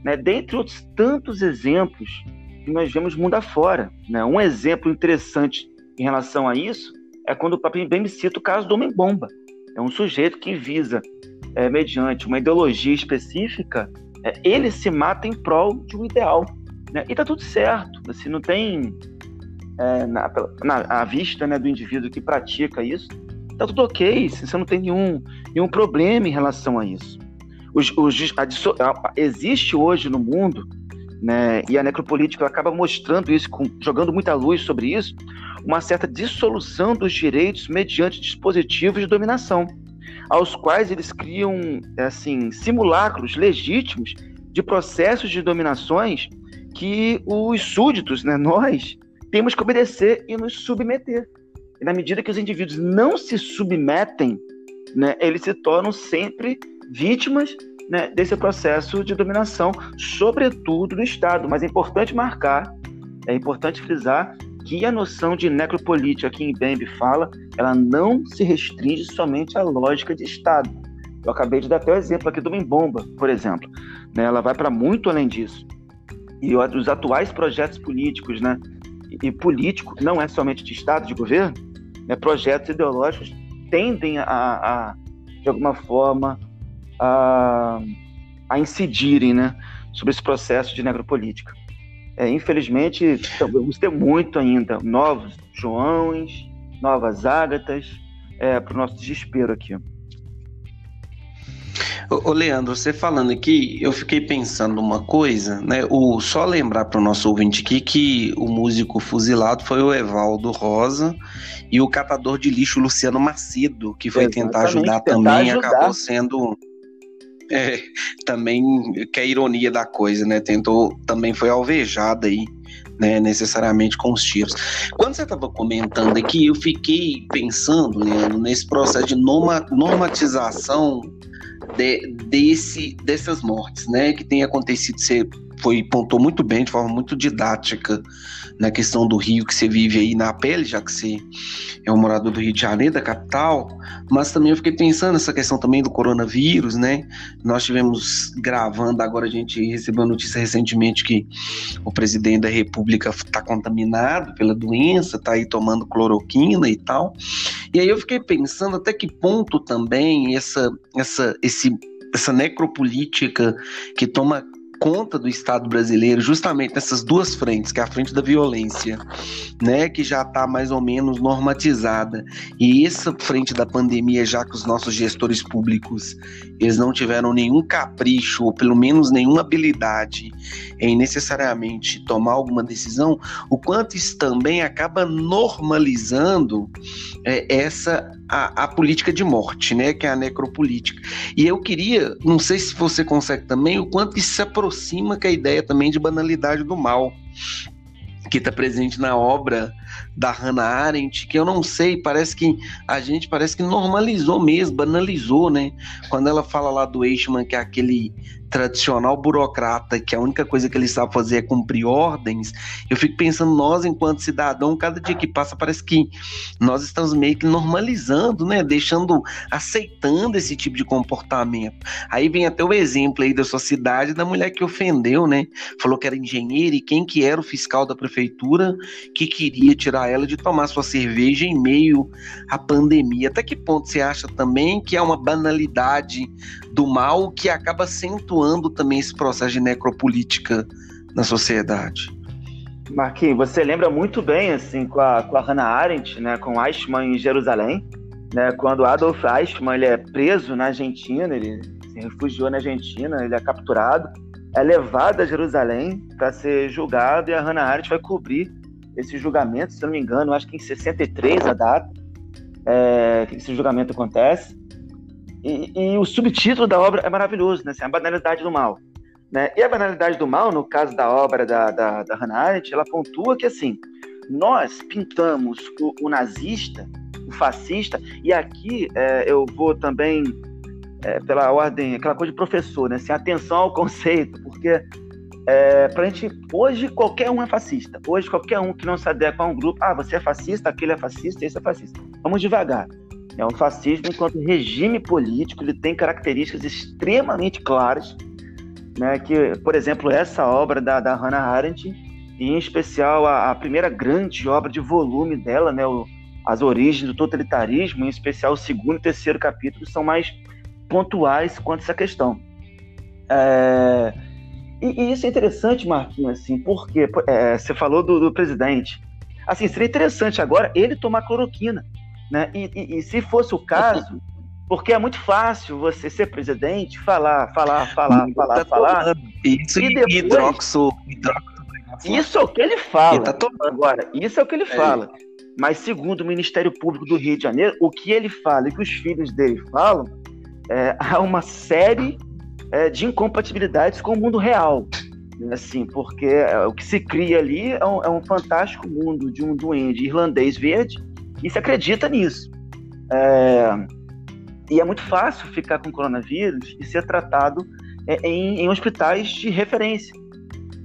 Né? Dentre outros tantos exemplos que nós vemos mundo afora. Né? Um exemplo interessante em relação a isso é quando o próprio bem me cita o caso do Homem-Bomba. É um sujeito que visa, é, mediante uma ideologia específica, é, ele se mata em prol de um ideal. Né? E tá tudo certo. Assim, não tem é, na, na, à vista né, do indivíduo que pratica isso, tá tudo ok. Você não tem nenhum, nenhum problema em relação a isso. Os, os, a, a, existe hoje no mundo né? E a necropolítica acaba mostrando isso, com, jogando muita luz sobre isso, uma certa dissolução dos direitos mediante dispositivos de dominação, aos quais eles criam assim simulacros legítimos de processos de dominações que os súditos, né, nós, temos que obedecer e nos submeter. E na medida que os indivíduos não se submetem, né, eles se tornam sempre vítimas né, desse processo de dominação, sobretudo do Estado. Mas é importante marcar, é importante frisar que a noção de necropolítica que Mbembe fala, ela não se restringe somente à lógica de Estado. Eu acabei de dar até o exemplo aqui do Mbomba, por exemplo. Né, ela vai para muito além disso. E os atuais projetos políticos, né, e político não é somente de Estado, de governo, né, projetos ideológicos tendem a, a de alguma forma, a, a incidirem né, sobre esse processo de necropolítica. É, infelizmente, vamos ter muito ainda novos Joões, novas Ágatas, é, para o nosso desespero aqui. Ô, Leandro, você falando aqui, eu fiquei pensando uma coisa, né? O, só lembrar para o nosso ouvinte aqui que o músico fuzilado foi o Evaldo Rosa e o catador de lixo Luciano Macedo, que foi Exatamente, tentar ajudar tentar também, ajudar. acabou sendo é, também que é a ironia da coisa, né? Tentou, também foi alvejada aí né, necessariamente com os tiros. Quando você estava comentando aqui, eu fiquei pensando, Leandro, nesse processo de norma, normatização de, desse, dessas mortes, né, que tem acontecido. Você foi pontou muito bem, de forma muito didática, na questão do Rio que você vive aí na pele, já que você é um morador do Rio de Janeiro, da capital, mas também eu fiquei pensando nessa questão também do coronavírus, né? Nós tivemos gravando, agora a gente recebeu a notícia recentemente que o presidente da República está contaminado pela doença, está aí tomando cloroquina e tal. E aí eu fiquei pensando até que ponto também essa, essa, esse, essa necropolítica que toma conta do Estado brasileiro justamente nessas duas frentes, que é a frente da violência, né, que já está mais ou menos normatizada, e essa frente da pandemia, já que os nossos gestores públicos eles não tiveram nenhum capricho ou pelo menos nenhuma habilidade em necessariamente tomar alguma decisão, o quanto isso também acaba normalizando é, essa a, a, política de morte, né, que é a necropolítica. E eu queria, não sei se você consegue também, o quanto isso se aproxima com a ideia também de banalidade do mal, que está presente na obra da Hannah Arendt, que eu não sei, parece que a gente parece que normalizou mesmo, banalizou, né? Quando ela fala lá do Eichmann, que é aquele tradicional burocrata, que a única coisa que ele sabe fazer é cumprir ordens, eu fico pensando, nós, enquanto cidadão, cada dia que passa, parece que nós estamos meio que normalizando, né? Deixando, aceitando esse tipo de comportamento. Aí vem até o exemplo aí da sua cidade, da mulher que ofendeu, né? Falou que era engenheira e quem que era o fiscal da prefeitura que queria tirar ela de tomar sua cerveja em meio à pandemia. Até que ponto você acha também que é uma banalidade do mal que acaba acentuando também esse processo de necropolítica na sociedade. Marquinhos, você lembra muito bem assim com a, com a Hannah Arendt, né, com Eichmann em Jerusalém, né, quando Adolf Eichmann ele é preso na Argentina, ele se refugiou na Argentina, ele é capturado, é levado a Jerusalém para ser julgado e a Hannah Arendt vai cobrir esse julgamento, se não me engano, acho que em 63 a data é, que esse julgamento acontece. E, e, o subtítulo da obra é maravilhoso, né? Assim, a banalidade do mal. Né? E a banalidade do mal, no caso da obra da, da, da Hannah Arendt, ela pontua que, assim, nós pintamos o, o nazista, o fascista, e aqui é, eu vou também, é, pela ordem, aquela coisa de professor, né? Assim, atenção ao conceito, porque é, pra gente, hoje qualquer um é fascista. Hoje qualquer um que não se adequa a um grupo, ah, você é fascista, aquele é fascista, esse é fascista. Vamos devagar. É um fascismo enquanto regime político, ele tem características extremamente claras, né, que, por exemplo, essa obra da, da Hannah Arendt, e em especial a, a primeira grande obra de volume dela, né, o, As Origens do Totalitarismo, em especial o segundo e terceiro capítulo, são mais pontuais quanto a essa questão. É, e, e, isso é interessante, Marquinhos, assim, porque é, você falou do, do presidente. Assim, seria interessante agora ele tomar cloroquina né? E, e, e se fosse o caso, porque é muito fácil você ser presidente, falar, falar, falar, falar, tá falar. Isso e depois, hidroxo, hidroxo. Isso é o que ele fala. Ele tá Agora, isso é o que ele é. fala. Mas segundo o Ministério Público do Rio de Janeiro, o que ele fala e que os filhos dele falam, é, há uma série é, de incompatibilidades com o mundo real. Assim, porque é, o que se cria ali é um, é um fantástico mundo de um duende irlandês verde e se acredita nisso. É, e é muito fácil ficar com coronavírus e ser tratado é, em, em hospitais de referência.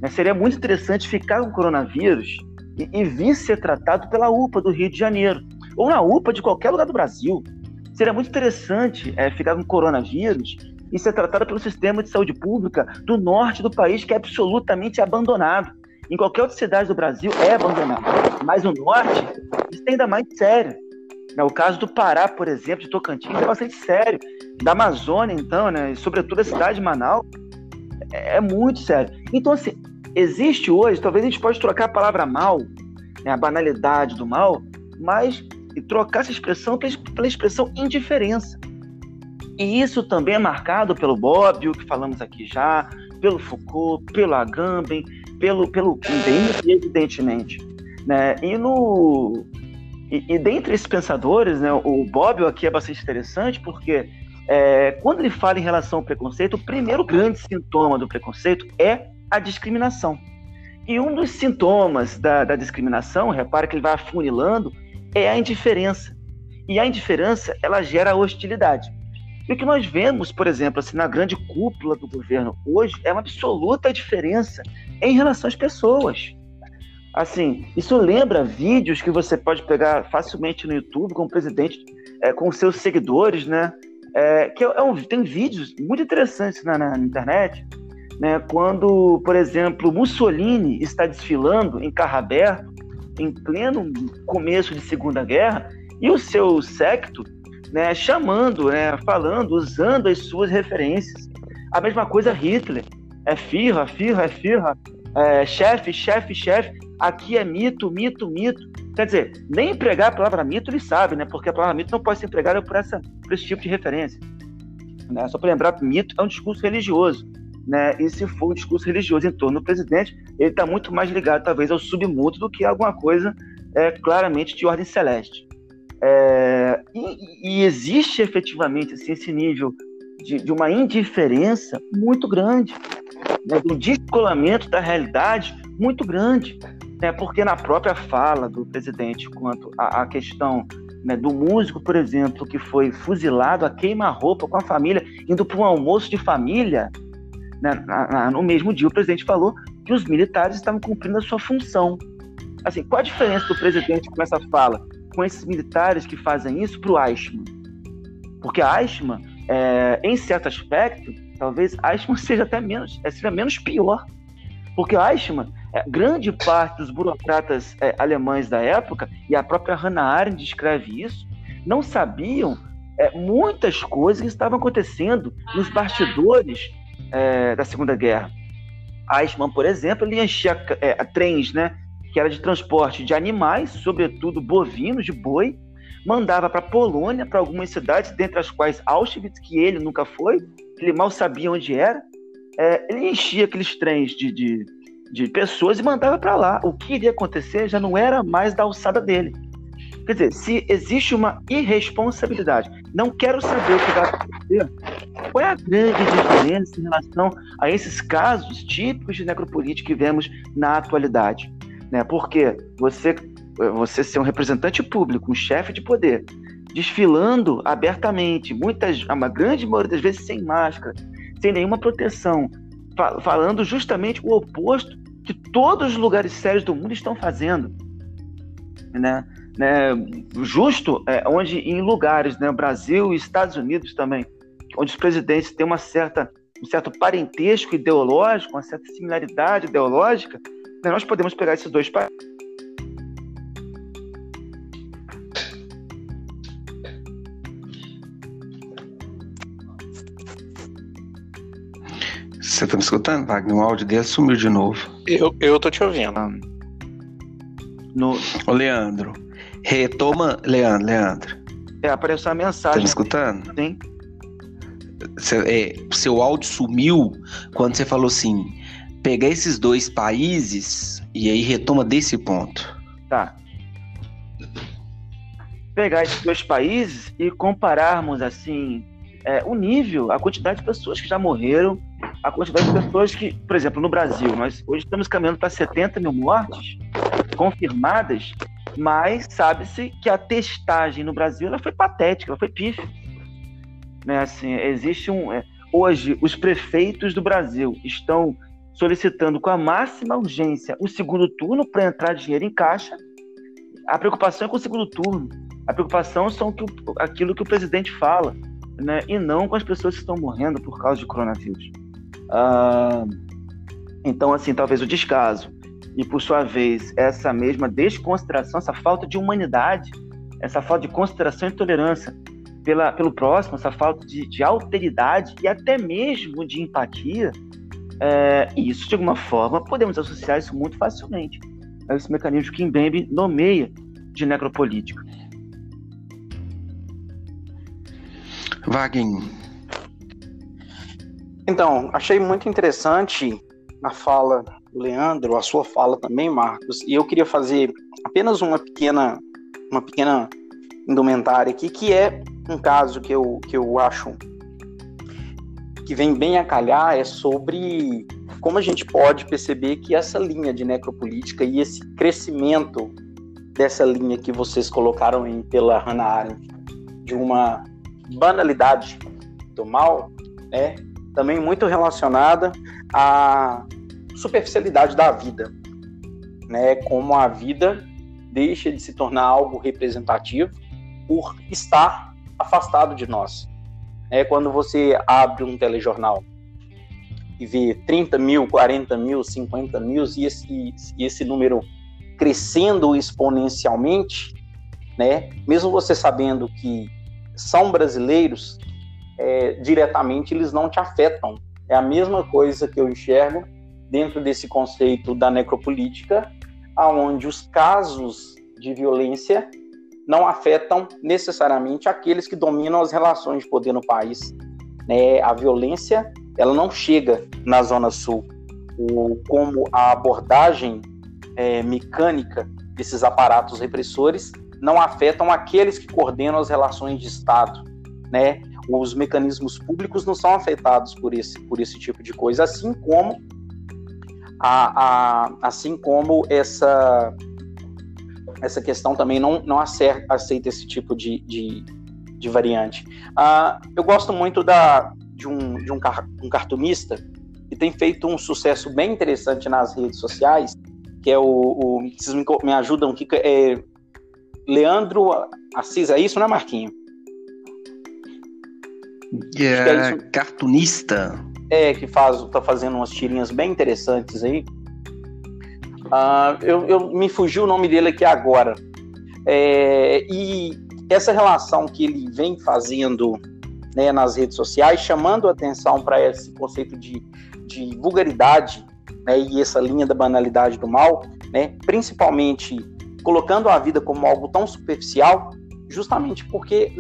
Né? Seria muito interessante ficar com coronavírus e, e vir ser tratado pela UPA do Rio de Janeiro, ou na UPA de qualquer lugar do Brasil. Seria muito interessante é, ficar com coronavírus e ser tratado pelo sistema de saúde pública do norte do país, que é absolutamente abandonado. Em qualquer outra cidade do Brasil é abandonado. Mas no norte, isso é ainda mais sério. Né, o caso do Pará, por exemplo, de Tocantins, é bastante sério. Da Amazônia, então, né, e sobretudo a cidade de Manaus, é, é muito sério. Então, assim, existe hoje, talvez a gente pode trocar a palavra mal, né, a banalidade do mal, mas trocar essa expressão pela expressão indiferença. E isso também é marcado pelo Bobbio, que falamos aqui já, pelo Foucault, pelo Agamben, pelo, pelo Kundalini, evidentemente. Né? E, no, e, e dentre esses pensadores, né, o Bobbio aqui é bastante interessante porque é, quando ele fala em relação ao preconceito, o primeiro grande sintoma do preconceito é a discriminação. E um dos sintomas da, da discriminação, repara que ele vai afunilando, é a indiferença. E a indiferença, ela gera hostilidade. E o que nós vemos, por exemplo, assim, na grande cúpula do governo hoje é uma absoluta diferença em relação às pessoas. Assim, isso lembra vídeos que você pode pegar facilmente no YouTube com o presidente, é, com seus seguidores, né? É, que é um, tem vídeos muito interessantes na, na, internet, né? Quando, por exemplo, Mussolini está desfilando em carro aberto, em pleno começo de Segunda Guerra, e o seu secto, né, chamando, né, falando, usando as suas referências. A mesma coisa Hitler. É firra, firra, é firra, é chefe, chefe, chefe. Aqui é mito, mito, mito. Quer dizer, nem empregar a palavra mito ele sabe, né? Porque a palavra mito não pode ser empregada por, essa, por esse tipo de referência. Né? Só para lembrar, mito é um discurso religioso. Né? E se for um discurso religioso em torno do presidente, ele está muito mais ligado, talvez, ao submundo do que a alguma coisa é, claramente de ordem celeste. É, e, e, existe efetivamente assim, esse nível de, de, uma indiferença muito grande, né, um descolamento da realidade muito grande, né, porque na própria fala do presidente quanto à, à questão né, do músico, por exemplo, que foi fuzilado a queima-roupa com a família, indo para um almoço de família, né, na, na, no mesmo dia o presidente falou que os militares estavam cumprindo a sua função. Assim, qual a diferença do presidente com essa fala? Com esses militares que fazem isso para o Eichmann. Porque Eichmann, é, em certo aspecto, talvez Eichmann seja até menos, é, seja menos pior. Porque Eichmann, é, grande parte dos burocratas é, alemães da época, e a própria Hannah Arendt descreve isso, não sabiam é, muitas coisas que estavam acontecendo nos bastidores é, da Segunda Guerra. Eichmann, por exemplo, ele enchia é, trens né, que era de transporte de animais, sobretudo bovinos, de boi, mandava para Polônia, para algumas cidades, dentre as quais Auschwitz, que ele nunca foi, ele mal sabia onde era. É, ele enchia aqueles trens de, de, de pessoas e mandava para lá. O que iria acontecer já não era mais da alçada dele. Quer dizer, se existe uma irresponsabilidade, não quero saber o que vai acontecer. Qual é a grande diferença em relação a esses casos típicos de necropolítica que vemos na atualidade? Né? Porque você você ser um representante público, um chefe de poder, desfilando abertamente, muitas, uma grande maioria das vezes sem máscara, sem nenhuma proteção, falando justamente o oposto que todos os lugares sérios do mundo estão fazendo, né? né? Justo é, onde em lugares, né, Brasil e Estados Unidos também, onde os presidentes têm uma certa um certo parentesco ideológico, uma certa similaridade ideológica, nós podemos pegar esses dois países. Você tá me escutando, Wagner? O áudio dele sumiu de novo. Eu, eu tô te ouvindo. No... Ô, Leandro, retoma. Leandro, Leandro. É, apareceu a mensagem. Tá me escutando? Sim. Seu, é, seu áudio sumiu quando você falou assim: pegar esses dois países e aí retoma desse ponto. Tá. Pegar esses dois países e compararmos assim é, o nível, a quantidade de pessoas que já morreram, a quantidade de pessoas que, por exemplo, no Brasil, nós hoje estamos caminhando para 70 mil mortes confirmadas, mas sabe-se que a testagem no Brasil ela foi patética, ela foi pífia. Né, assim, existe um. É, hoje, os prefeitos do Brasil estão solicitando com a máxima urgência o segundo turno para entrar dinheiro em caixa. A preocupação é com o segundo turno. A preocupação são que, aquilo que o presidente fala, né? e não com as pessoas que estão morrendo por causa de coronavírus. Ah, então, assim, talvez o descaso e, por sua vez, essa mesma desconsideração, essa falta de humanidade, essa falta de consideração e tolerância pela, pelo próximo, essa falta de, de alteridade e até mesmo de empatia, é, e isso, de alguma forma, podemos associar isso muito facilmente a esse mecanismo que Mbembe nomeia de necropolítica. Wagner. Então, achei muito interessante a fala do Leandro, a sua fala também, Marcos, e eu queria fazer apenas uma pequena, uma pequena indumentária aqui, que é um caso que eu, que eu acho que vem bem a calhar é sobre como a gente pode perceber que essa linha de necropolítica e esse crescimento dessa linha que vocês colocaram aí pela Hannah Arendt, de uma banalidade do mal, é também muito relacionada à superficialidade da vida, né? Como a vida deixa de se tornar algo representativo por estar afastado de nós. É quando você abre um telejornal e vê 30 mil, 40 mil, 50 mil e esse, e esse número crescendo exponencialmente, né? Mesmo você sabendo que são brasileiros, é, diretamente eles não te afetam. É a mesma coisa que eu enxergo dentro desse conceito da necropolítica, aonde os casos de violência não afetam necessariamente aqueles que dominam as relações de poder no país. Né? A violência ela não chega na Zona Sul. O, como a abordagem é, mecânica desses aparatos repressores não afetam aqueles que coordenam as relações de Estado. Né? Os mecanismos públicos não são afetados por esse, por esse tipo de coisa, assim como a, a, assim como essa essa questão também não, não acerta, aceita esse tipo de, de, de variante. Uh, eu gosto muito da, de, um, de um, car, um cartunista que tem feito um sucesso bem interessante nas redes sociais, que é o. o vocês me, me ajudam aqui, é Leandro Assis, é isso, né, Marquinho? Yeah, é, é cartunista. É, que faz, tá fazendo umas tirinhas bem interessantes aí. Uh, eu, eu, me fugiu o nome dele aqui agora. É, e essa relação que ele vem fazendo né, nas redes sociais, chamando atenção para esse conceito de, de vulgaridade né, e essa linha da banalidade do mal, né, principalmente colocando a vida como algo tão superficial, justamente porque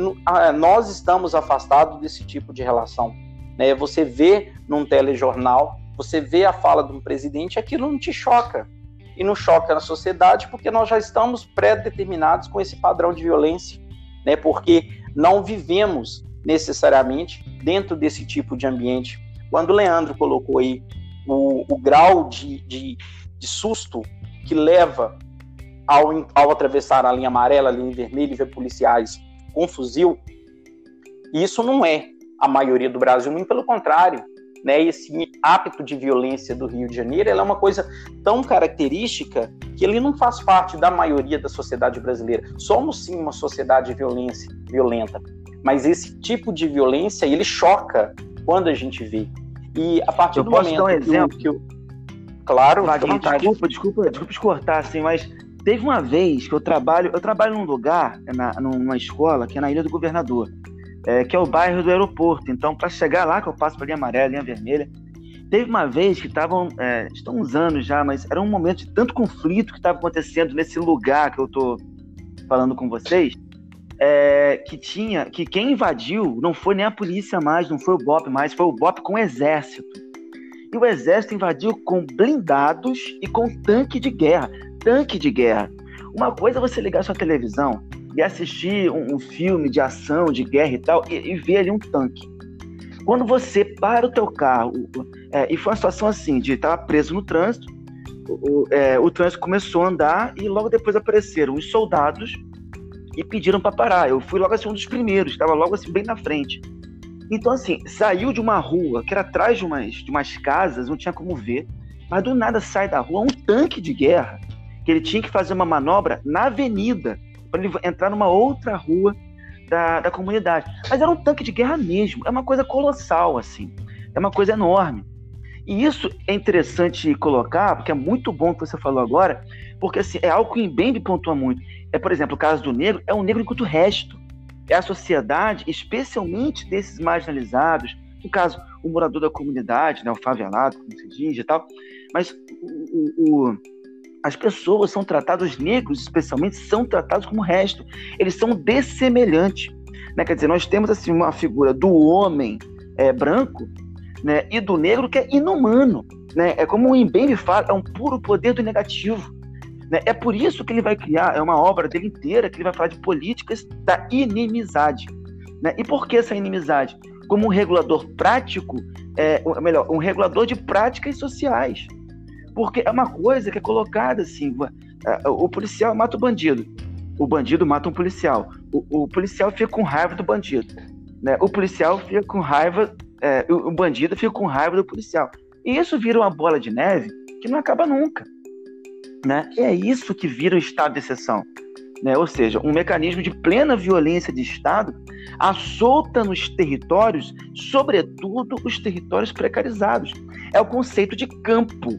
nós estamos afastados desse tipo de relação. Né? Você vê num telejornal, você vê a fala de um presidente, aquilo não te choca e não choca na sociedade, porque nós já estamos pré-determinados com esse padrão de violência, né? Porque não vivemos necessariamente dentro desse tipo de ambiente. Quando o Leandro colocou aí o, o grau de, de, de, susto que leva ao, ao atravessar a linha amarela, a linha vermelha e ver policiais com fuzil, isso não é a maioria do Brasil, muito pelo contrário né, esse hábito de violência do Rio de Janeiro, ela é uma coisa tão característica que ele não faz parte da maioria da sociedade brasileira. Somos sim uma sociedade violência, violenta, mas esse tipo de violência ele choca quando a gente vê. E a partir eu do posso momento dar um exemplo que eu, claro, Vaguinho, desculpa, desculpa, desculpa te cortar assim, mas teve uma vez que eu trabalho, eu trabalho num lugar, na, numa escola que é na Ilha do Governador é, que é o bairro do aeroporto. Então, para chegar lá, que eu passo para linha amarela, linha vermelha, teve uma vez que estavam, é, estão uns anos já, mas era um momento de tanto conflito que estava acontecendo nesse lugar que eu estou falando com vocês, é, que tinha, que quem invadiu não foi nem a polícia mais, não foi o BOP mais, foi o BOP com o exército. E o exército invadiu com blindados e com tanque de guerra. Tanque de guerra. Uma coisa é você ligar sua televisão assistir um, um filme de ação, de guerra e tal, e, e, ver ali um tanque. Quando você para o teu carro, é, e foi uma situação assim, de estar preso no trânsito, o, é, o trânsito começou a andar e logo depois apareceram os soldados e pediram para parar. Eu fui logo assim um dos primeiros, estava logo assim bem na frente. Então assim, saiu de uma rua que era atrás de umas, de umas casas, não tinha como ver, mas do nada sai da rua um tanque de guerra que ele tinha que fazer uma manobra na avenida para ele entrar numa outra rua da, da comunidade. Mas era um tanque de guerra mesmo, é uma coisa colossal, assim, é uma coisa enorme. E isso é interessante colocar, porque é muito bom que você falou agora, porque assim, é algo que o Mbembe pontua muito. É, por exemplo, o caso do negro, é um negro enquanto o resto. É a sociedade, especialmente desses marginalizados, no caso, o morador da comunidade, né, o favelado, como se diz e tal, mas o, o, as pessoas são tratadas, os negros especialmente, são tratados como resto. Eles são dessemelhantes. Né? Quer dizer, nós temos assim uma figura do homem é, branco né, e do negro que é inumano. Né? É como o Mbembe fala, é um puro poder do negativo. Né? É por isso que ele vai criar, é uma obra dele inteira, que ele vai falar de políticas da inimizade. Né? E por que essa inimizade? como um regulador prático, é, melhor, um regulador de práticas sociais. Porque é uma coisa que é colocada assim: o policial mata o bandido, o bandido mata um policial, o, o policial fica com raiva do bandido, né? o policial fica com raiva, é, o bandido fica com raiva do policial. E isso vira uma bola de neve que não acaba nunca. Né? É isso que vira o estado de exceção. Né? Ou seja, um mecanismo de plena violência de Estado assolta nos territórios, sobretudo os territórios precarizados. É o conceito de campo.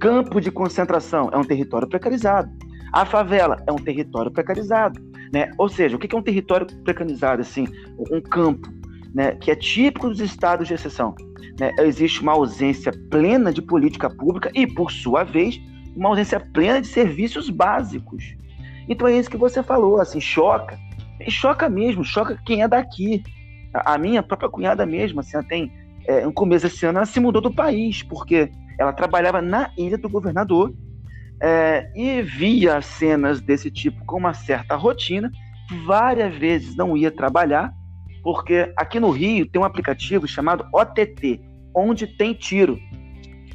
Campo de concentração é um território precarizado. A favela é um território precarizado. Né? Ou seja, o que é um território precarizado? Assim, um campo né, que é típico dos estados de exceção. Né? Existe uma ausência plena de política pública e, por sua vez, uma ausência plena de serviços básicos. Então é isso que você falou, assim, choca. E choca mesmo, choca quem é daqui. A, minha própria cunhada mesmo, assim, ela tem, é, no começo desse ano, ela se mudou do país, porque ela trabalhava na Ilha do Governador é, e via cenas desse tipo com uma certa rotina, várias vezes não ia trabalhar, porque aqui no Rio tem um aplicativo chamado OTT, onde tem tiro.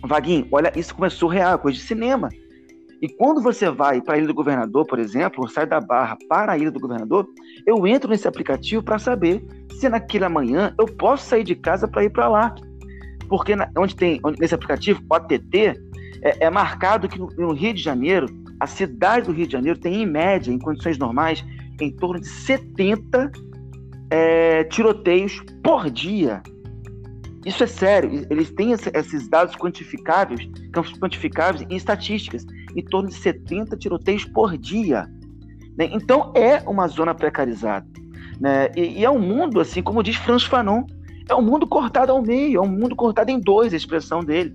Vaguinho, olha, isso começou real, coisa de cinema. E quando você vai para a Ilha do Governador, por exemplo, ou sai da Barra para a Ilha do Governador, eu entro nesse aplicativo para saber se naquela manhã eu posso sair de casa para ir para lá. Porque na, onde tem, onde, nesse aplicativo, OTT, é, é marcado que no, no, Rio de Janeiro, a cidade do Rio de Janeiro tem, em média, em condições normais, em torno de 70 é, tiroteios por dia. Isso é sério, eles têm esses dados quantificáveis, quantificáveis em estatísticas, em torno de 70 tiroteios por dia. Né? Então é uma zona precarizada. Né? E, e, é um mundo, assim, como diz Franz Fanon, é um mundo cortado ao meio, é um mundo cortado em dois, a expressão dele.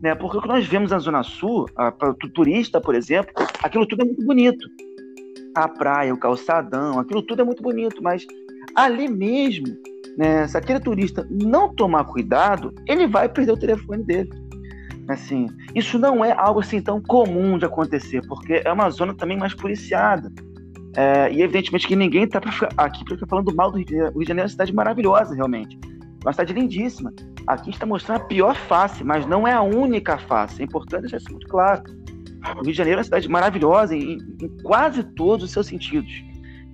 Né? Porque o que nós vemos na Zona Sul, para o turista, por exemplo, aquilo tudo é muito bonito. A praia, o calçadão, aquilo tudo é muito bonito, mas ali mesmo né, se aquele turista não tomar cuidado, ele vai perder o telefone dele. Assim, isso não é algo assim tão comum de acontecer, porque é uma zona também mais policiada. É, e evidentemente que ninguém está aqui para ficar falando mal do Rio de Janeiro. O Rio de Janeiro é uma cidade maravilhosa, realmente. Uma cidade lindíssima. Aqui está mostrando a pior face, mas não é a única face. É importante deixar isso muito claro. O Rio de Janeiro é uma cidade maravilhosa em, em quase todos os seus sentidos.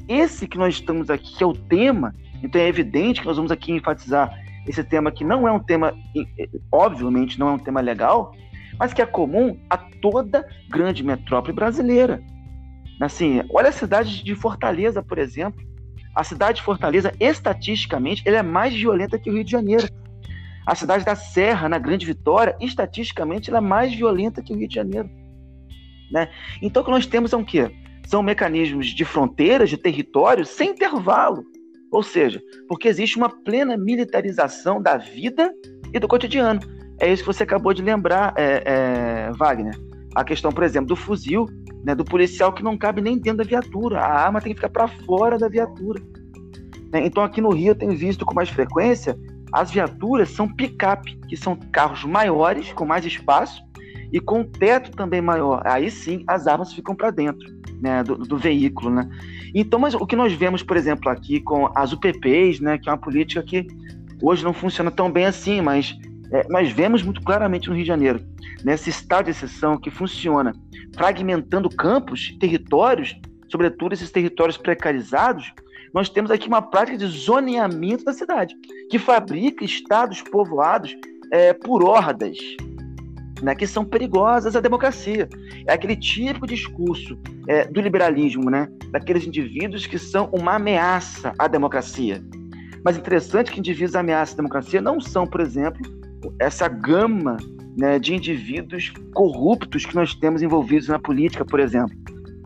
Esse que nós estamos aqui, que é o tema, então é evidente que nós vamos aqui enfatizar esse tema que não é um tema, obviamente não é um tema legal, mas que é comum a toda grande metrópole brasileira. Assim, olha a cidade de Fortaleza, por exemplo. A cidade de Fortaleza, estatisticamente, ela é mais violenta que o Rio de Janeiro. A cidade da Serra, na Grande Vitória, estatisticamente, ela é mais violenta que o Rio de Janeiro. Né? Então, o que nós temos é o um quê? São mecanismos de fronteiras, de território, sem intervalo. Ou seja, porque existe uma plena militarização da vida e do cotidiano. É isso que você acabou de lembrar, é, é, Wagner. A questão, por exemplo, do fuzil, né, do policial que não cabe nem dentro da viatura. A arma tem que ficar para fora da viatura. Né? Então, aqui no Rio, eu tenho visto com mais frequência as viaturas são picape, que são carros maiores, com mais espaço e com teto também maior. Aí sim, as armas ficam para dentro né, do, do, veículo, né? Então, mas o que nós vemos, por exemplo, aqui com as UPPs, né, que é uma política que hoje não funciona tão bem assim, mas é, nós vemos muito claramente no Rio de Janeiro, nesse estado de exceção que funciona fragmentando campos, territórios, sobretudo esses territórios precarizados, nós temos aqui uma prática de zoneamento da cidade, que fabrica estados povoados é, por hordas, né, que são perigosas à democracia. É aquele típico discurso é, do liberalismo, né, daqueles indivíduos que são uma ameaça à democracia. Mas interessante que indivíduos ameaçam à democracia não são, por exemplo, essa gama né, de indivíduos corruptos que nós temos envolvidos na política, por exemplo.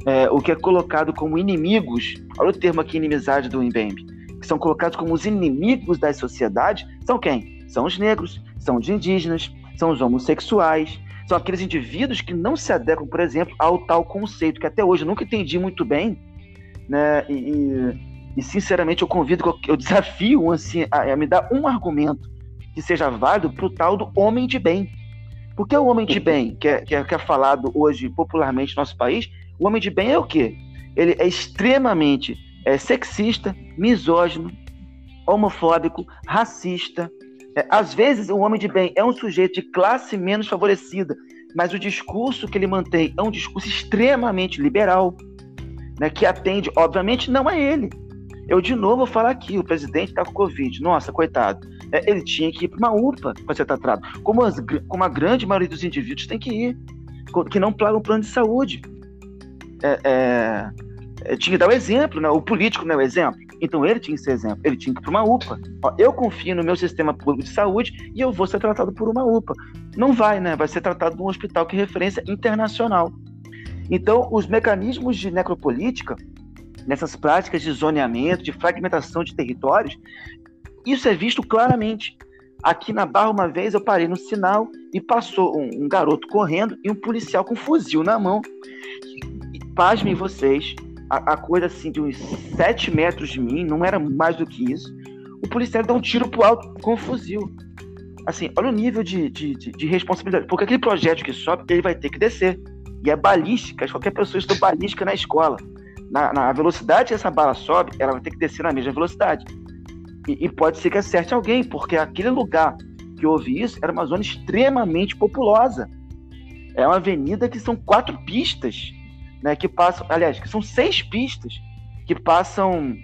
É, o que é colocado como inimigos, olha o termo aqui, inimizade do Mbembe, que são colocados como os inimigos das sociedades, são quem? São os negros, são os indígenas, são os homossexuais, são aqueles indivíduos que não se adequam, por exemplo, ao tal conceito, que até hoje eu nunca entendi muito bem, né? E, e, e sinceramente eu convido, eu desafio assim, a, a me dar um argumento que seja válido para o tal do homem de bem. Porque o homem de bem, que é, que é, que é falado hoje popularmente no nosso país, o homem de bem é o quê? Ele é extremamente é, sexista, misógino, homofóbico, racista. É, às vezes, o homem de bem é um sujeito de classe menos favorecida, mas o discurso que ele mantém é um discurso extremamente liberal, né, que atende, obviamente, não a ele. Eu, de novo, vou falar aqui: o presidente está com Covid. Nossa, coitado. É, ele tinha que ir para uma UPA para ser tratado, como, as, como a grande maioria dos indivíduos tem que ir, que não plagam um plano de saúde. É, é, é, tinha que dar o exemplo, né? o político não é o exemplo. Então ele tinha que ser exemplo, ele tinha que ir para uma UPA. Ó, eu confio no meu sistema público de saúde e eu vou ser tratado por uma UPA. Não vai, né? Vai ser tratado num hospital que é referência internacional. Então, os mecanismos de necropolítica, nessas práticas de zoneamento, de fragmentação de territórios, isso é visto claramente. Aqui na Barra, uma vez, eu parei no sinal e passou um, um garoto correndo e um policial com um fuzil na mão. E, pasmem vocês, a, a, coisa assim de uns 7 metros de mim, não era mais do que isso. O policial dá um tiro pro alto com um fuzil. Assim, olha o nível de, de, de, de responsabilidade. Porque aquele projeto que sobe, ele vai ter que descer. E é balística, qualquer pessoa estudou balística na escola. Na, na velocidade que essa bala sobe, ela vai ter que descer na mesma velocidade. E, e, pode ser que acerte alguém, porque aquele lugar que houve isso era uma zona extremamente populosa. É uma avenida que são quatro pistas, né? Que passam, aliás, que são seis pistas que passam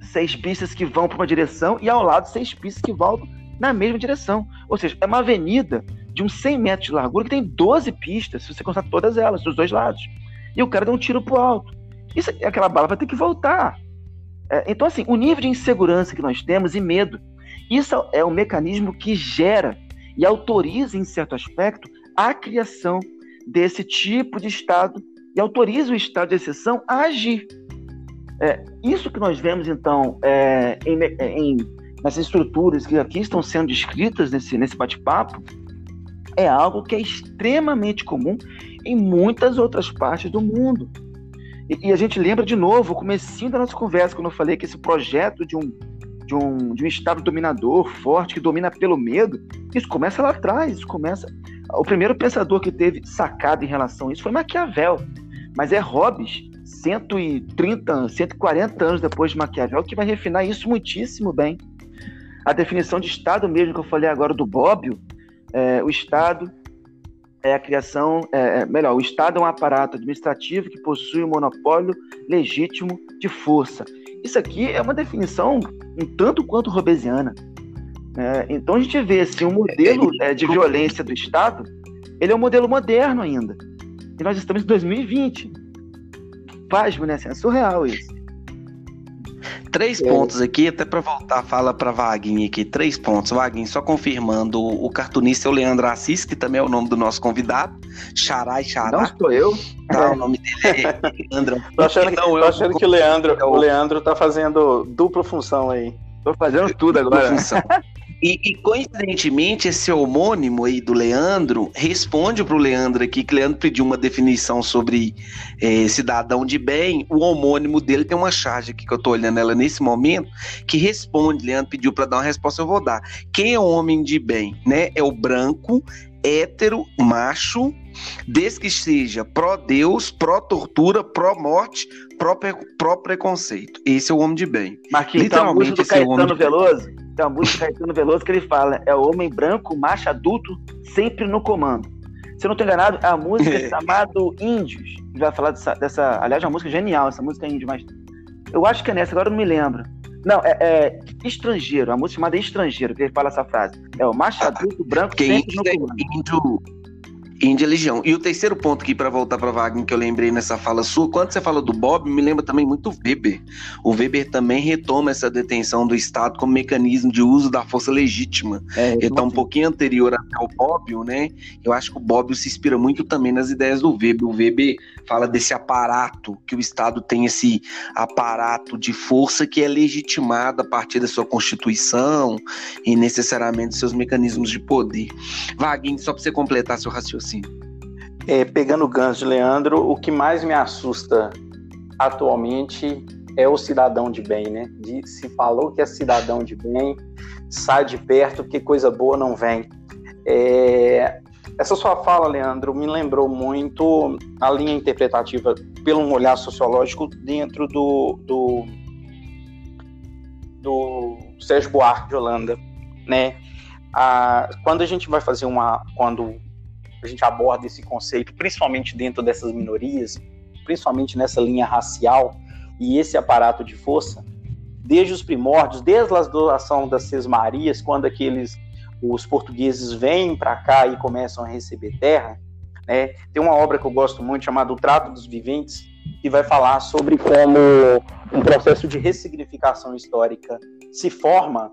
seis pistas que vão para uma direção e ao lado seis pistas que voltam na mesma direção. Ou seja, é uma avenida de uns 100 metros de largura que tem 12 pistas, se você contar todas elas, dos dois lados. E o cara dá um tiro pro alto. Isso, aquela bala vai ter que voltar. É, então, assim, o nível de insegurança que nós temos e medo, isso é um mecanismo que gera e autoriza, em certo aspecto, a criação desse tipo de Estado e autoriza o Estado de exceção a agir. É, isso que nós vemos, então, é, em, em, nessas estruturas que aqui estão sendo descritas nesse, nesse bate-papo, é algo que é extremamente comum em muitas outras partes do mundo. E, e, a gente lembra de novo o comecinho da nossa conversa, quando eu falei que esse projeto de um, de um, de um Estado dominador, forte, que domina pelo medo, isso começa lá atrás, isso começa... O primeiro pensador que teve sacada em relação a isso foi Maquiavel, mas é Hobbes, 130, 140 anos depois de Maquiavel, que vai refinar isso muitíssimo bem. A definição de Estado mesmo que eu falei agora do Bobbio, é, o Estado é a criação, é, é, melhor, o Estado é um aparato administrativo que possui um monopólio legítimo de força. Isso aqui é uma definição um tanto quanto robesiana. É, então a gente vê assim, um modelo é, de violência do Estado, ele é um modelo moderno ainda. E nós estamos em 2020. Pasmo, né? É surreal isso. Três é. pontos aqui, até para voltar fala para Vaguinho aqui. Três pontos. Vaguinho, só confirmando, o cartunista é o Leandro Assis, que também é o nome do nosso convidado. Xará e Xará. Não sou eu. Tá, é. o nome dele é Leandro. tô achando, que, não, tô achando que o Leandro, o Leandro tá fazendo dupla função aí. Tô fazendo tudo agora. E, e, coincidentemente, esse homônimo aí do Leandro responde para o Leandro aqui, que o Leandro pediu uma definição sobre é, cidadão de bem. O homônimo dele tem uma charge aqui que eu estou olhando ela nesse momento, que responde. Leandro pediu para dar uma resposta, eu vou dar. Quem é o homem de bem? Né? É o branco, hétero, macho, desde que seja pró-Deus, pró-tortura, pró-morte, pró-preconceito. Esse é o homem de bem. Marquinhos, Literalmente, então, esse é o homem de Veloso. Tem uma música Caetano Veloso que ele fala: é o homem branco, macho adulto, sempre no comando. Se eu não estou enganado, é a música é. chamada Índios. Ele vai falar dessa, dessa. Aliás, é uma música genial, essa música é índio, mas. Eu acho que é nessa, agora eu não me lembro. Não, é, é Estrangeiro, a música chamada Estrangeiro, que ele fala essa frase. É o macho adulto branco sempre no comando. Índio, Índia Legião. E o terceiro ponto aqui, para voltar para Wagner, que eu lembrei nessa fala sua, quando você fala do Bob, me lembra também muito o Weber. O Weber também retoma essa detenção do Estado como mecanismo de uso da força legítima. É, Ele está um pouquinho anterior até o Bobbio, né? Eu acho que o Bobbio se inspira muito também nas ideias do Weber. O Weber fala desse aparato, que o Estado tem esse aparato de força que é legitimado a partir da sua Constituição e necessariamente seus mecanismos de poder. Wagner, só para você completar seu raciocínio. É, pegando o gancho de Leandro, o que mais me assusta atualmente é o cidadão de bem, né? De, se falou que é cidadão de bem, sai de perto, que coisa boa não vem. É, essa sua fala, Leandro, me lembrou muito a linha interpretativa pelo um olhar sociológico dentro do, do, do Sérgio Buarque de Holanda, né? Quando a gente vai fazer uma, quando a gente aborda esse conceito, principalmente dentro dessas minorias, principalmente nessa linha racial e esse aparato de força, desde os primórdios, desde a doação das Sesmarias, quando aqueles os portugueses vêm para cá e começam a receber terra, né? Tem uma obra que eu gosto muito chamada O Trato dos Viventes, que vai falar sobre como um processo de ressignificação histórica se forma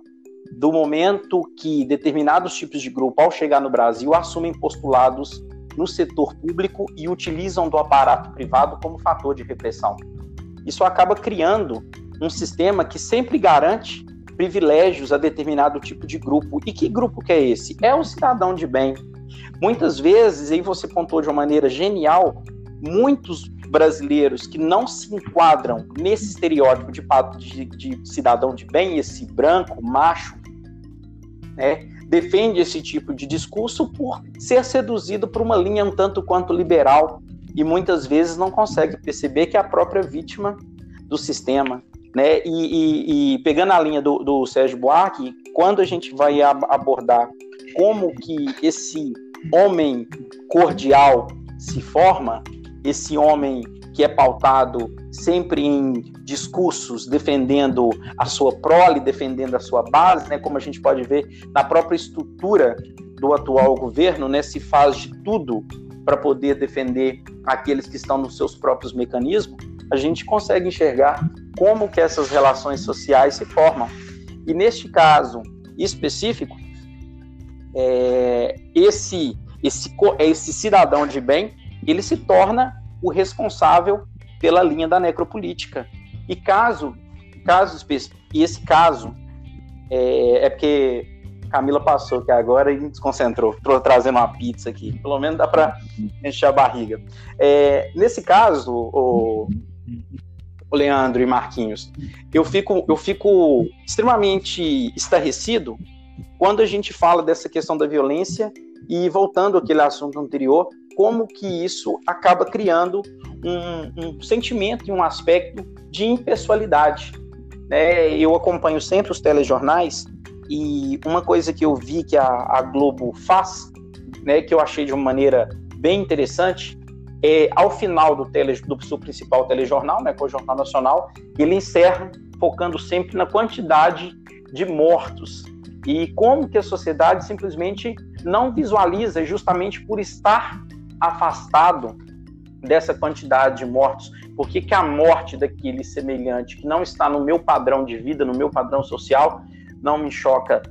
do momento que determinados tipos de grupo, ao chegar no Brasil, assumem postulados no setor público e utilizam do aparato privado como fator de repressão. Isso acaba criando um sistema que sempre garante privilégios a determinado tipo de grupo. E que grupo que é esse? É o cidadão de bem. Muitas vezes, aí você pontuou de uma maneira genial, muitos brasileiros que não se enquadram nesse estereótipo de, de, de cidadão de bem, esse branco, macho, né, defende esse tipo de discurso por ser seduzido por uma linha um tanto quanto liberal e muitas vezes não consegue perceber que é a própria vítima do sistema. Né? E, e, e pegando a linha do, do Sérgio Buarque, quando a gente vai abordar como que esse homem cordial se forma, esse homem que é pautado sempre em discursos defendendo a sua prole, defendendo a sua base, né, como a gente pode ver na própria estrutura do atual governo, né, se faz de tudo para poder defender aqueles que estão nos seus próprios mecanismos, a gente consegue enxergar como que essas relações sociais se formam. E neste caso específico, é, esse, esse, esse cidadão de bem, ele se torna o responsável pela linha da necropolítica. E caso, caso e esse caso é, é porque Camila passou aqui agora e me desconcentrou, estou trazendo uma pizza aqui. Pelo menos dá para encher a barriga. É, nesse caso, o, Leandro e Marquinhos, eu fico, eu fico extremamente estarrecido quando a gente fala dessa questão da violência e voltando àquele assunto anterior, como que isso acaba criando um, um sentimento e um aspecto de impessoalidade. Né? Eu acompanho sempre os telejornais e uma coisa que eu vi que a, a Globo faz, né, que eu achei de uma maneira bem interessante, é ao final do, tele, do seu principal telejornal, né, que é o Jornal Nacional, ele encerra focando sempre na quantidade de mortos e como que a sociedade simplesmente não visualiza justamente por estar afastado dessa quantidade de mortos? Por que, que a morte daquele semelhante que não está no meu padrão de vida, no meu padrão social, não me choca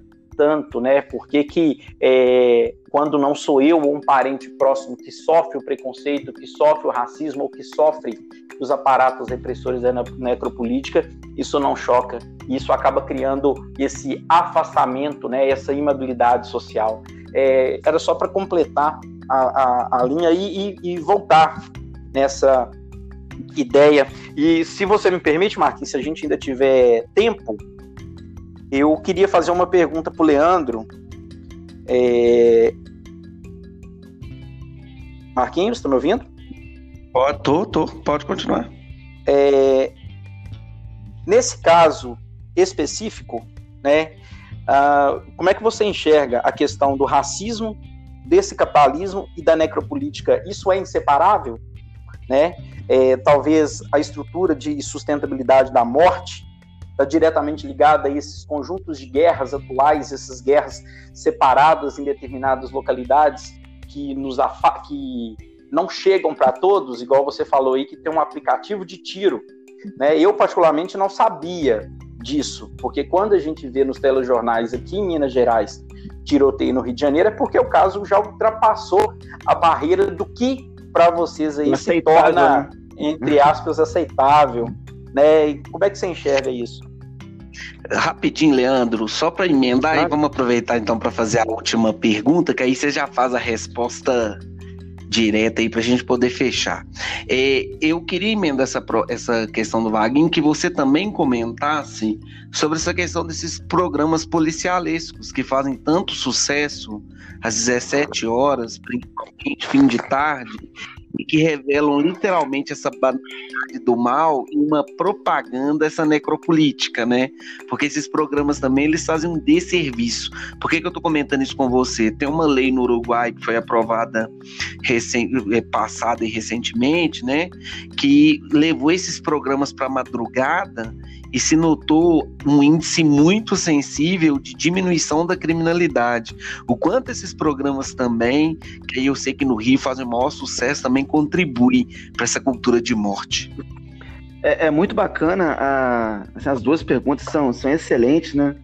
tanto, né? Por que, que é, quando não sou eu ou um parente próximo que sofre o preconceito, que sofre o racismo ou que sofre os aparatos repressores da necropolítica, isso não choca. Isso acaba criando esse afastamento, né? Essa imabilidade social. É, era só para completar a, a, a linha e, e, voltar nessa ideia. E se você me permite, Marquinhos, se a gente ainda tiver tempo, eu queria fazer uma pergunta para o Leandro. É... Marquinhos, está me ouvindo? Pode, tô, tô, pode continuar. É... Nesse caso específico, né, como é que você enxerga a questão do racismo desse capitalismo e da necropolítica, isso é inseparável, né? É, talvez a estrutura de sustentabilidade da morte está diretamente ligada a esses conjuntos de guerras atuais, essas guerras separadas em determinadas localidades que nos que não chegam para todos, igual você falou aí que tem um aplicativo de tiro, né? Eu particularmente não sabia disso, porque quando a gente vê nos telejornais aqui em Minas Gerais tiroteio no Rio de Janeiro, é porque o caso já ultrapassou a barreira do que para vocês aí se torna, né? entre aspas, aceitável. Né? E como é que você enxerga isso? Rapidinho, Leandro, só para emendar claro. e vamos aproveitar então para fazer a última pergunta, que aí você já faz a resposta direta aí para a gente poder fechar. É, eu queria emendar essa, essa questão do Vaguinho, que você também comentasse sobre essa questão desses programas policialescos que fazem tanto sucesso às 17 horas, principalmente fim de tarde, e que revelam literalmente essa banalidade do mal em uma propaganda essa necropolítica, né? Porque esses programas também eles fazem um desserviço. Por que, que eu estou comentando isso com você? Tem uma lei no Uruguai que foi aprovada recém, é, passada e recentemente, né? Que levou esses programas para madrugada e se notou um índice muito sensível de diminuição da criminalidade. O quanto esses programas também, que eu sei que no Rio fazem o maior sucesso, também contribuem para essa cultura de morte. É, é muito bacana, a, assim, as duas perguntas são, são excelentes, né?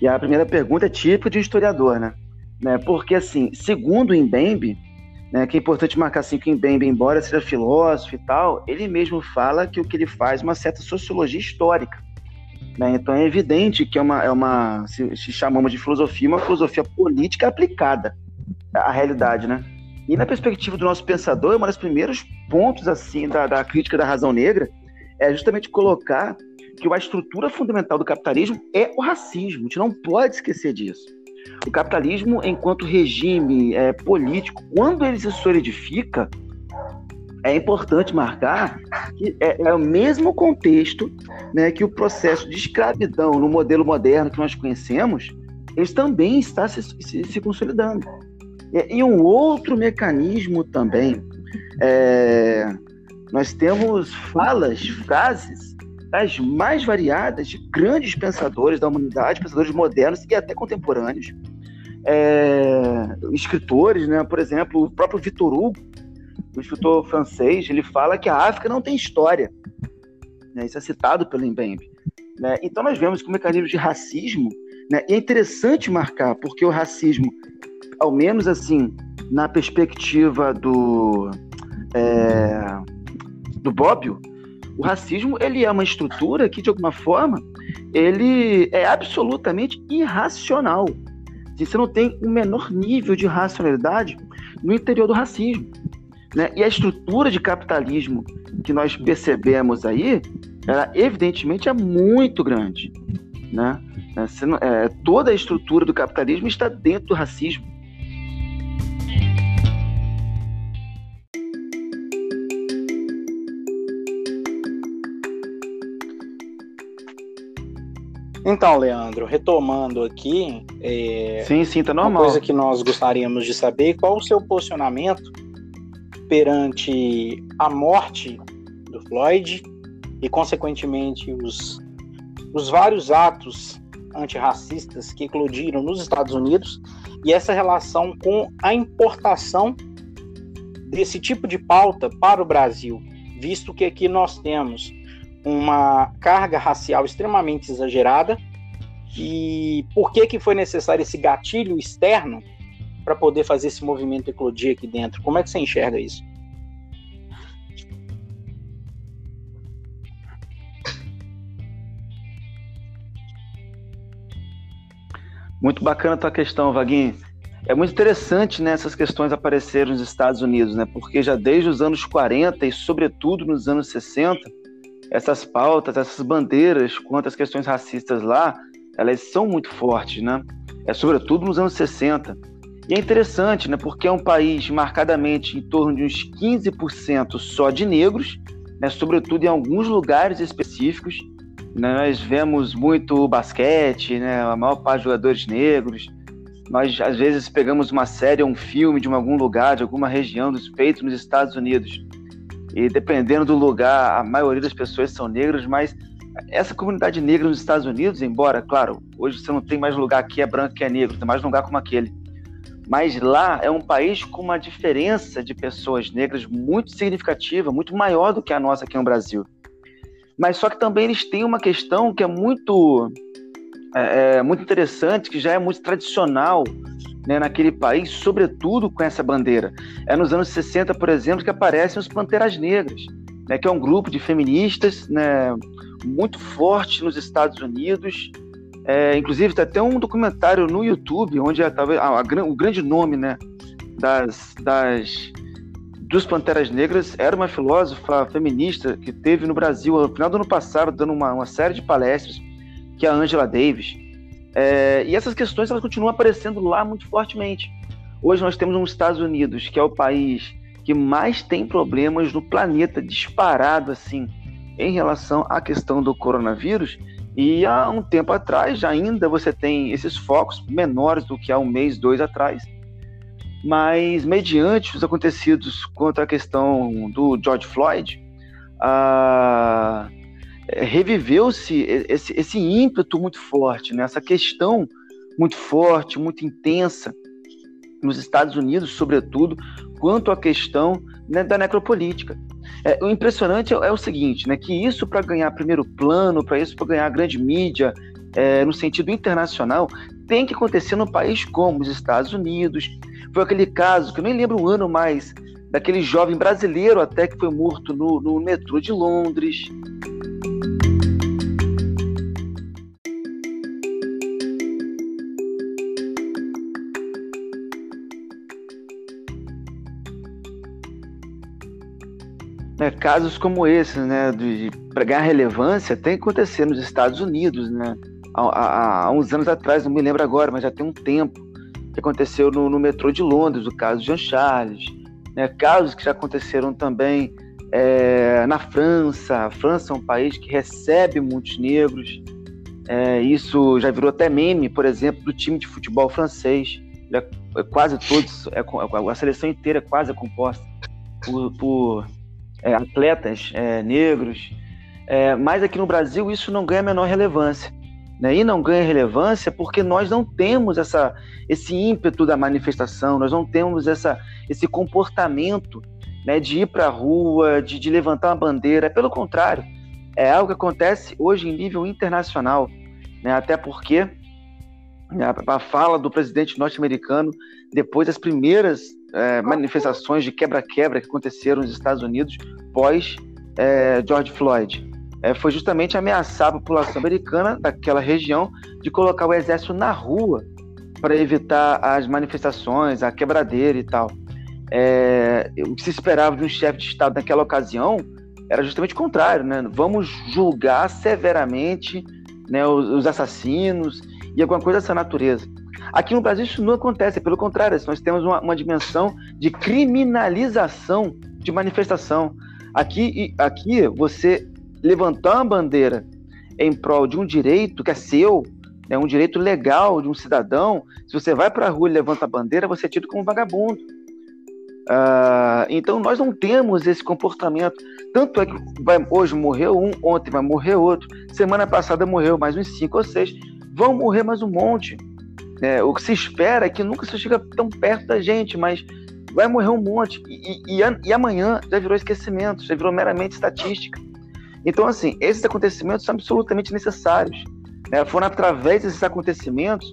E a primeira pergunta é típica de um historiador, né? né? Porque, assim, segundo o Mbembe, né, que é importante marcar assim que o Mbembe, embora seja filósofo e tal, ele mesmo fala que o que ele faz é uma certa sociologia histórica. Né? Então é evidente que é uma, é uma se, se, chamamos de filosofia, uma filosofia política aplicada à realidade, né? E na perspectiva do nosso pensador, um dos primeiros pontos assim da, da crítica da razão negra é justamente colocar que a estrutura fundamental do capitalismo é o racismo. A gente não pode esquecer disso. O capitalismo, enquanto regime é, político, quando ele se solidifica, é importante marcar que é, é, o mesmo contexto né, que o processo de escravidão no modelo moderno que nós conhecemos, ele também está se, se, se consolidando. E, e, um outro mecanismo também, é, nós temos falas, frases das mais variadas de grandes pensadores da humanidade, pensadores modernos e até contemporâneos, é, escritores, né? por exemplo, o próprio Vitor Hugo, o escritor francês, ele fala que a África não tem história. Né? Isso é citado pelo Mbembe. Né? Então nós vemos que o mecanismo de racismo, né? e é interessante marcar, porque o racismo, ao menos assim, na perspectiva do, é, do Bobbio, o racismo ele é uma estrutura que, de alguma forma, ele é absolutamente irracional. Você não tem o menor nível de racionalidade no interior do racismo. Né? E a estrutura de capitalismo que nós percebemos aí, ela evidentemente é muito grande. Né? É, toda a estrutura do capitalismo está dentro do racismo. Então, Leandro, retomando aqui. É, sim, sim, tá normal. Uma coisa que nós gostaríamos de saber: qual o seu posicionamento perante a morte do Floyd e, consequentemente, os, os vários atos antirracistas que eclodiram nos Estados Unidos e essa relação com a importação desse tipo de pauta para o Brasil, visto que aqui nós temos uma carga racial extremamente exagerada. E por que que foi necessário esse gatilho externo para poder fazer esse movimento eclodir aqui dentro. Como é que você enxerga isso? Muito bacana a tua questão, Vaguinho. É muito interessante né, essas questões aparecerem nos Estados Unidos, né? Porque já desde os anos 40 e sobretudo nos anos 60, essas pautas, essas bandeiras quanto às questões racistas lá, elas são muito fortes, né? É sobretudo nos anos 60. E é interessante, né, porque é um país marcadamente em torno de uns 15% só de negros, né, sobretudo em alguns lugares específicos. Né, nós vemos muito basquete, né, a maior parte de jogadores negros. Nós, às vezes, pegamos uma série ou um filme de algum lugar, de alguma região dos feitos nos Estados Unidos. E dependendo do lugar, a maioria das pessoas são negras, mas essa comunidade negra nos Estados Unidos, embora, claro, hoje você não tem mais lugar que é branco que é negro, tem mais lugar como aquele mas lá é um país com uma diferença de pessoas negras muito significativa, muito maior do que a nossa aqui no Brasil. Mas só que também eles têm uma questão que é muito, é, é, muito interessante, que já é muito tradicional né, naquele país, sobretudo com essa bandeira. É nos anos 60, por exemplo, que aparecem os Panteras Negras, né, que é um grupo de feministas né, muito forte nos Estados Unidos, é, inclusive, tem até um documentário no YouTube, onde é, talvez a, a, o grande nome né, das, das, dos Panteras Negras era uma filósofa feminista que teve no Brasil no final do ano passado, dando uma, uma série de palestras, que é a Angela Davis. É, e essas questões elas continuam aparecendo lá muito fortemente. Hoje nós temos os Estados Unidos, que é o país que mais tem problemas no planeta disparado assim em relação à questão do coronavírus. E há um tempo atrás, ainda você tem esses focos menores do que há um mês, dois atrás, mas mediante os acontecidos contra a questão do George Floyd, ah, reviveu-se esse, esse, ímpeto muito forte, né? essa questão muito forte, muito intensa nos Estados Unidos, sobretudo, quanto à questão né, da necropolítica. É, o impressionante é, é, o seguinte, né, que isso para ganhar primeiro plano, para isso para ganhar grande mídia, é, no sentido internacional, tem que acontecer num país como os Estados Unidos. Foi aquele caso, que eu nem lembro o ano mais, daquele jovem brasileiro até que foi morto no, no metrô de Londres. Né, casos como esse, né, de, para ganhar relevância, tem que acontecer nos Estados Unidos, né? Há, há, há, uns anos atrás, não me lembro agora, mas já tem um tempo, que aconteceu no, no metrô de Londres, o caso de Jean Charles, né, casos que já aconteceram também é, na França. A França é um país que recebe muitos negros. É, isso já virou até meme, por exemplo, do time de futebol francês. É, é quase todos, é, a seleção inteira é quase composta por, por é, atletas é, negros, é, mas aqui no Brasil isso não ganha a menor relevância. Né? E não ganha relevância porque nós não temos essa, esse ímpeto da manifestação, nós não temos essa, esse comportamento né, de ir para a rua, de, de levantar uma bandeira. Pelo contrário, é algo que acontece hoje em nível internacional, né? até porque né, a fala do presidente norte-americano depois das primeiras é, manifestações de quebra-quebra que aconteceram nos Estados Unidos pós é, George Floyd. É, foi justamente ameaçar a população americana daquela região de colocar o exército na rua para evitar as manifestações, a quebradeira e tal. É, o que se esperava de um chefe de Estado naquela ocasião era justamente o contrário, né? Vamos julgar severamente né, os, os assassinos e alguma coisa dessa natureza. Aqui no Brasil isso não acontece, pelo contrário, nós temos uma, uma dimensão de criminalização de manifestação. Aqui, aqui você levantar uma bandeira em prol de um direito que é seu, é um direito legal de um cidadão, se você vai para a rua e levanta a bandeira, você é tido como vagabundo. Uh, então nós não temos esse comportamento. Tanto é que vai, hoje morreu um, ontem vai morrer outro, semana passada morreu mais uns cinco ou seis, vão morrer mais um monte. É, o que se espera é que nunca se chega tão perto da gente, mas vai morrer um monte. E, e, e amanhã já virou esquecimento, já virou meramente estatística. Então, assim, esses acontecimentos são absolutamente necessários. Né? Foram através desses acontecimentos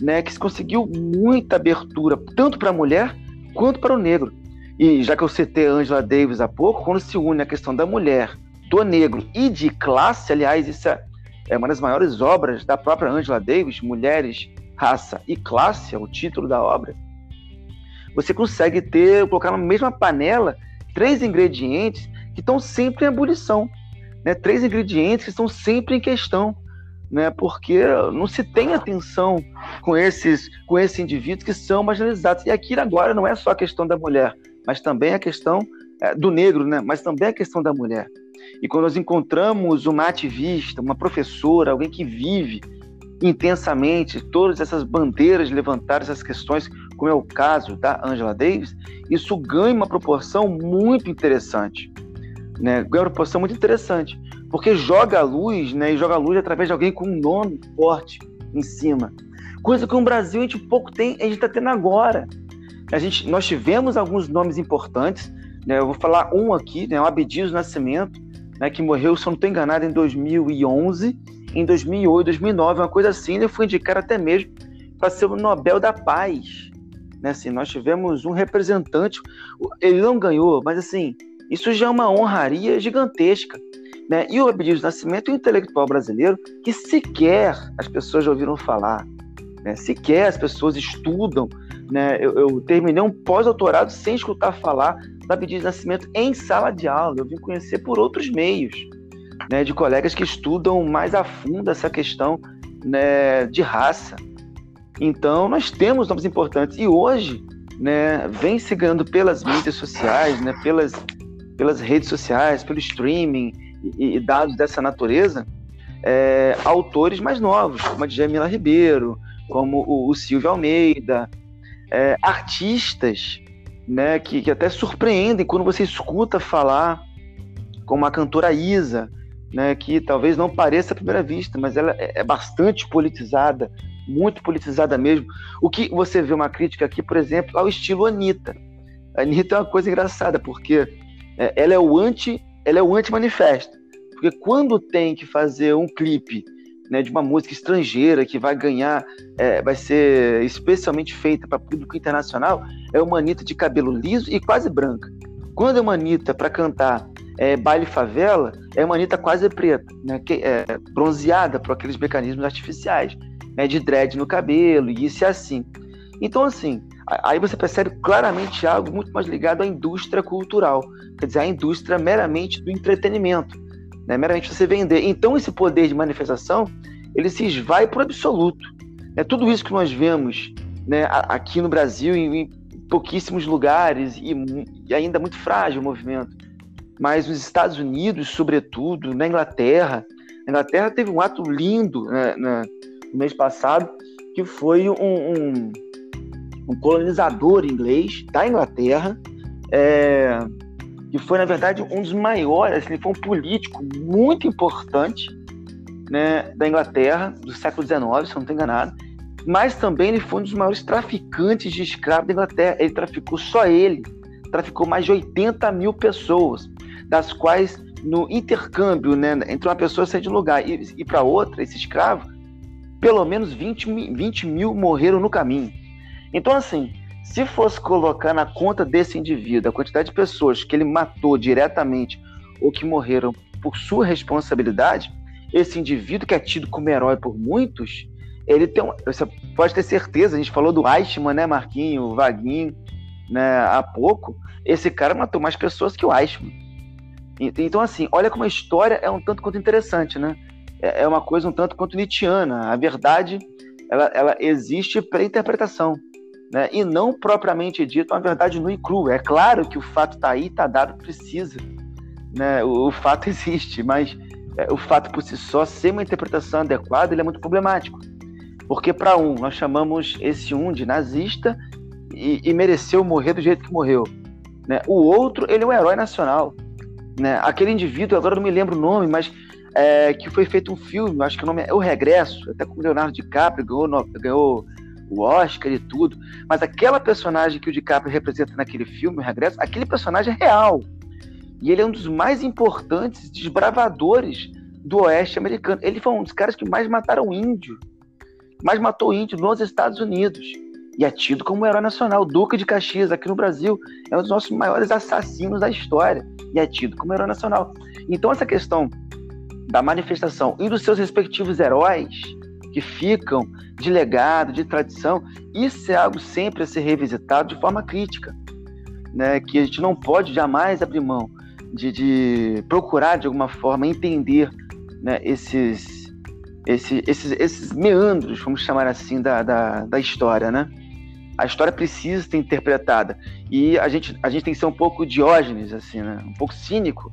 né, que se conseguiu muita abertura, tanto para a mulher quanto para o negro. E já que eu citei a Angela Davis há pouco, quando se une a questão da mulher, do negro e de classe, aliás, isso é, é uma das maiores obras da própria Angela Davis, Mulheres, Raça e Classe, é o título da obra. Você consegue ter, colocar na mesma panela três ingredientes que estão sempre em ebulição, né? Três ingredientes que estão sempre em questão, né? Porque não se tem atenção com esses, com esses indivíduos que são marginalizados. E aqui agora não é só a questão da mulher, mas também a questão é, do negro, né? Mas também a questão da mulher. E quando nós encontramos uma ativista, uma professora, alguém que vive intensamente todas essas bandeiras de levantar essas questões, como é o caso da Angela Davis, isso ganha uma proporção muito interessante. Né? Ganha uma proporção muito interessante, porque joga a luz, né? e joga a luz através de alguém com um nome forte em cima. Coisa que no Brasil a gente pouco tem, a gente está tendo agora. A gente, nós tivemos alguns nomes importantes, né? eu vou falar um aqui, né? o Abdias Nascimento, né? que morreu, se eu não estou enganado, em 2011, em 2008, 2009, uma coisa assim, ele foi indicado até mesmo para ser o Nobel da Paz. Né? Assim, nós tivemos um representante, ele não ganhou, mas assim, isso já é uma honraria gigantesca. Né? E o Abdias Nascimento é um intelectual brasileiro que sequer as pessoas já ouviram falar, né? sequer as pessoas estudam. Né? Eu, eu terminei um pós-doutorado sem escutar falar do Abdias Nascimento em sala de aula, eu vim conhecer por outros meios né, de colegas que estudam mais a fundo essa questão né, de raça. Então, nós temos nomes importantes. E hoje, né, vem se ganhando pelas mídias sociais, né, pelas, pelas redes sociais, pelo streaming e, e dados dessa natureza, é, autores mais novos, como a Djamila Ribeiro, como o, o Silvio Almeida, é, artistas né, que, que até surpreendem quando você escuta falar, como a cantora Isa, né, que talvez não pareça à primeira vista, mas ela é, é bastante politizada, muito politizada mesmo. O que você vê uma crítica aqui, por exemplo, ao estilo Anitta. A Anitta é uma coisa engraçada, porque é, ela é o anti, ela é o anti-manifesto. Porque quando tem que fazer um clipe né, de uma música estrangeira que vai ganhar, é, vai ser especialmente feita para público internacional, é uma Anitta de cabelo liso e quase branca. Quando é uma Anitta para cantar é, baile favela, é uma Anitta quase preta, né, que, é, bronzeada por aqueles mecanismos artificiais, né, de dread no cabelo, e isso é assim. Então, assim, aí você percebe claramente algo muito mais ligado à indústria cultural, quer dizer, à indústria meramente do entretenimento né? meramente você vender. Então esse poder de manifestação ele se esvai o absoluto. Né? Tudo isso que nós vemos né, aqui no Brasil, em, em pouquíssimos lugares, e, e, ainda muito frágil o movimento, mas nos Estados Unidos, sobretudo, na Inglaterra, a Inglaterra teve um ato lindo né, né, no mês passado, que foi um, um, um colonizador inglês da Inglaterra, é, que foi, na verdade, um dos maiores, ele foi um político muito importante né, da Inglaterra, do século XIX, se eu não estou enganado, mas também ele foi um dos maiores traficantes de escravos da Inglaterra. Ele traficou, só ele, traficou mais de 80 mil pessoas, das quais, no intercâmbio né, entre uma pessoa sair de um lugar e, e para outra, esse escravo, pelo menos 20, 20 mil morreram no caminho. Então, assim, se fosse colocar na conta desse indivíduo a quantidade de pessoas que ele matou diretamente ou que morreram por sua responsabilidade, esse indivíduo que é tido como herói por muitos, ele tem você pode ter certeza, a gente falou do Eichmann, né, Marquinho, Vaguinho, né, há pouco, esse cara matou mais pessoas que o Eichmann. Então, assim, olha como a história é um tanto quanto interessante, né? É, é uma coisa um tanto quanto Nietzscheana. A verdade, ela, ela existe para interpretação né? e não propriamente dito uma verdade nua e crua. É claro que o fato está aí, está dado, precisa. Né? O, o fato existe, mas é, o fato por si só, ser uma interpretação adequada, ele é muito problemático. Porque, para um, nós chamamos esse um de nazista e, e, mereceu morrer do jeito que morreu. Né? O outro, ele é um herói nacional. Né? Aquele indivíduo, agora não me lembro o nome, mas é, que foi feito um filme, acho que o nome é O Regresso, até com o Leonardo DiCaprio, ganhou, ganhou o Oscar e tudo, mas aquela personagem que o DiCaprio representa naquele filme, o Regresso, aquele personagem é real. E ele é um dos mais importantes desbravadores do oeste americano. Ele foi um dos caras que mais mataram índio, mais matou índio nos Estados Unidos. E é tido como herói nacional. Duque de Caxias, aqui no Brasil, é um dos nossos maiores assassinos da história. E é tido como herói nacional. Então, essa questão da manifestação e dos seus respectivos heróis que ficam de legado, de tradição, isso é algo sempre a ser revisitado de forma crítica, né? que a gente não pode jamais abrir mão de, de procurar, de alguma forma, entender né, esses, esses, esses, esses meandros, vamos chamar assim, da, da, da história, né? A história precisa ser interpretada. E a gente, a gente tem que ser um pouco diógenes, assim, né? Um pouco cínico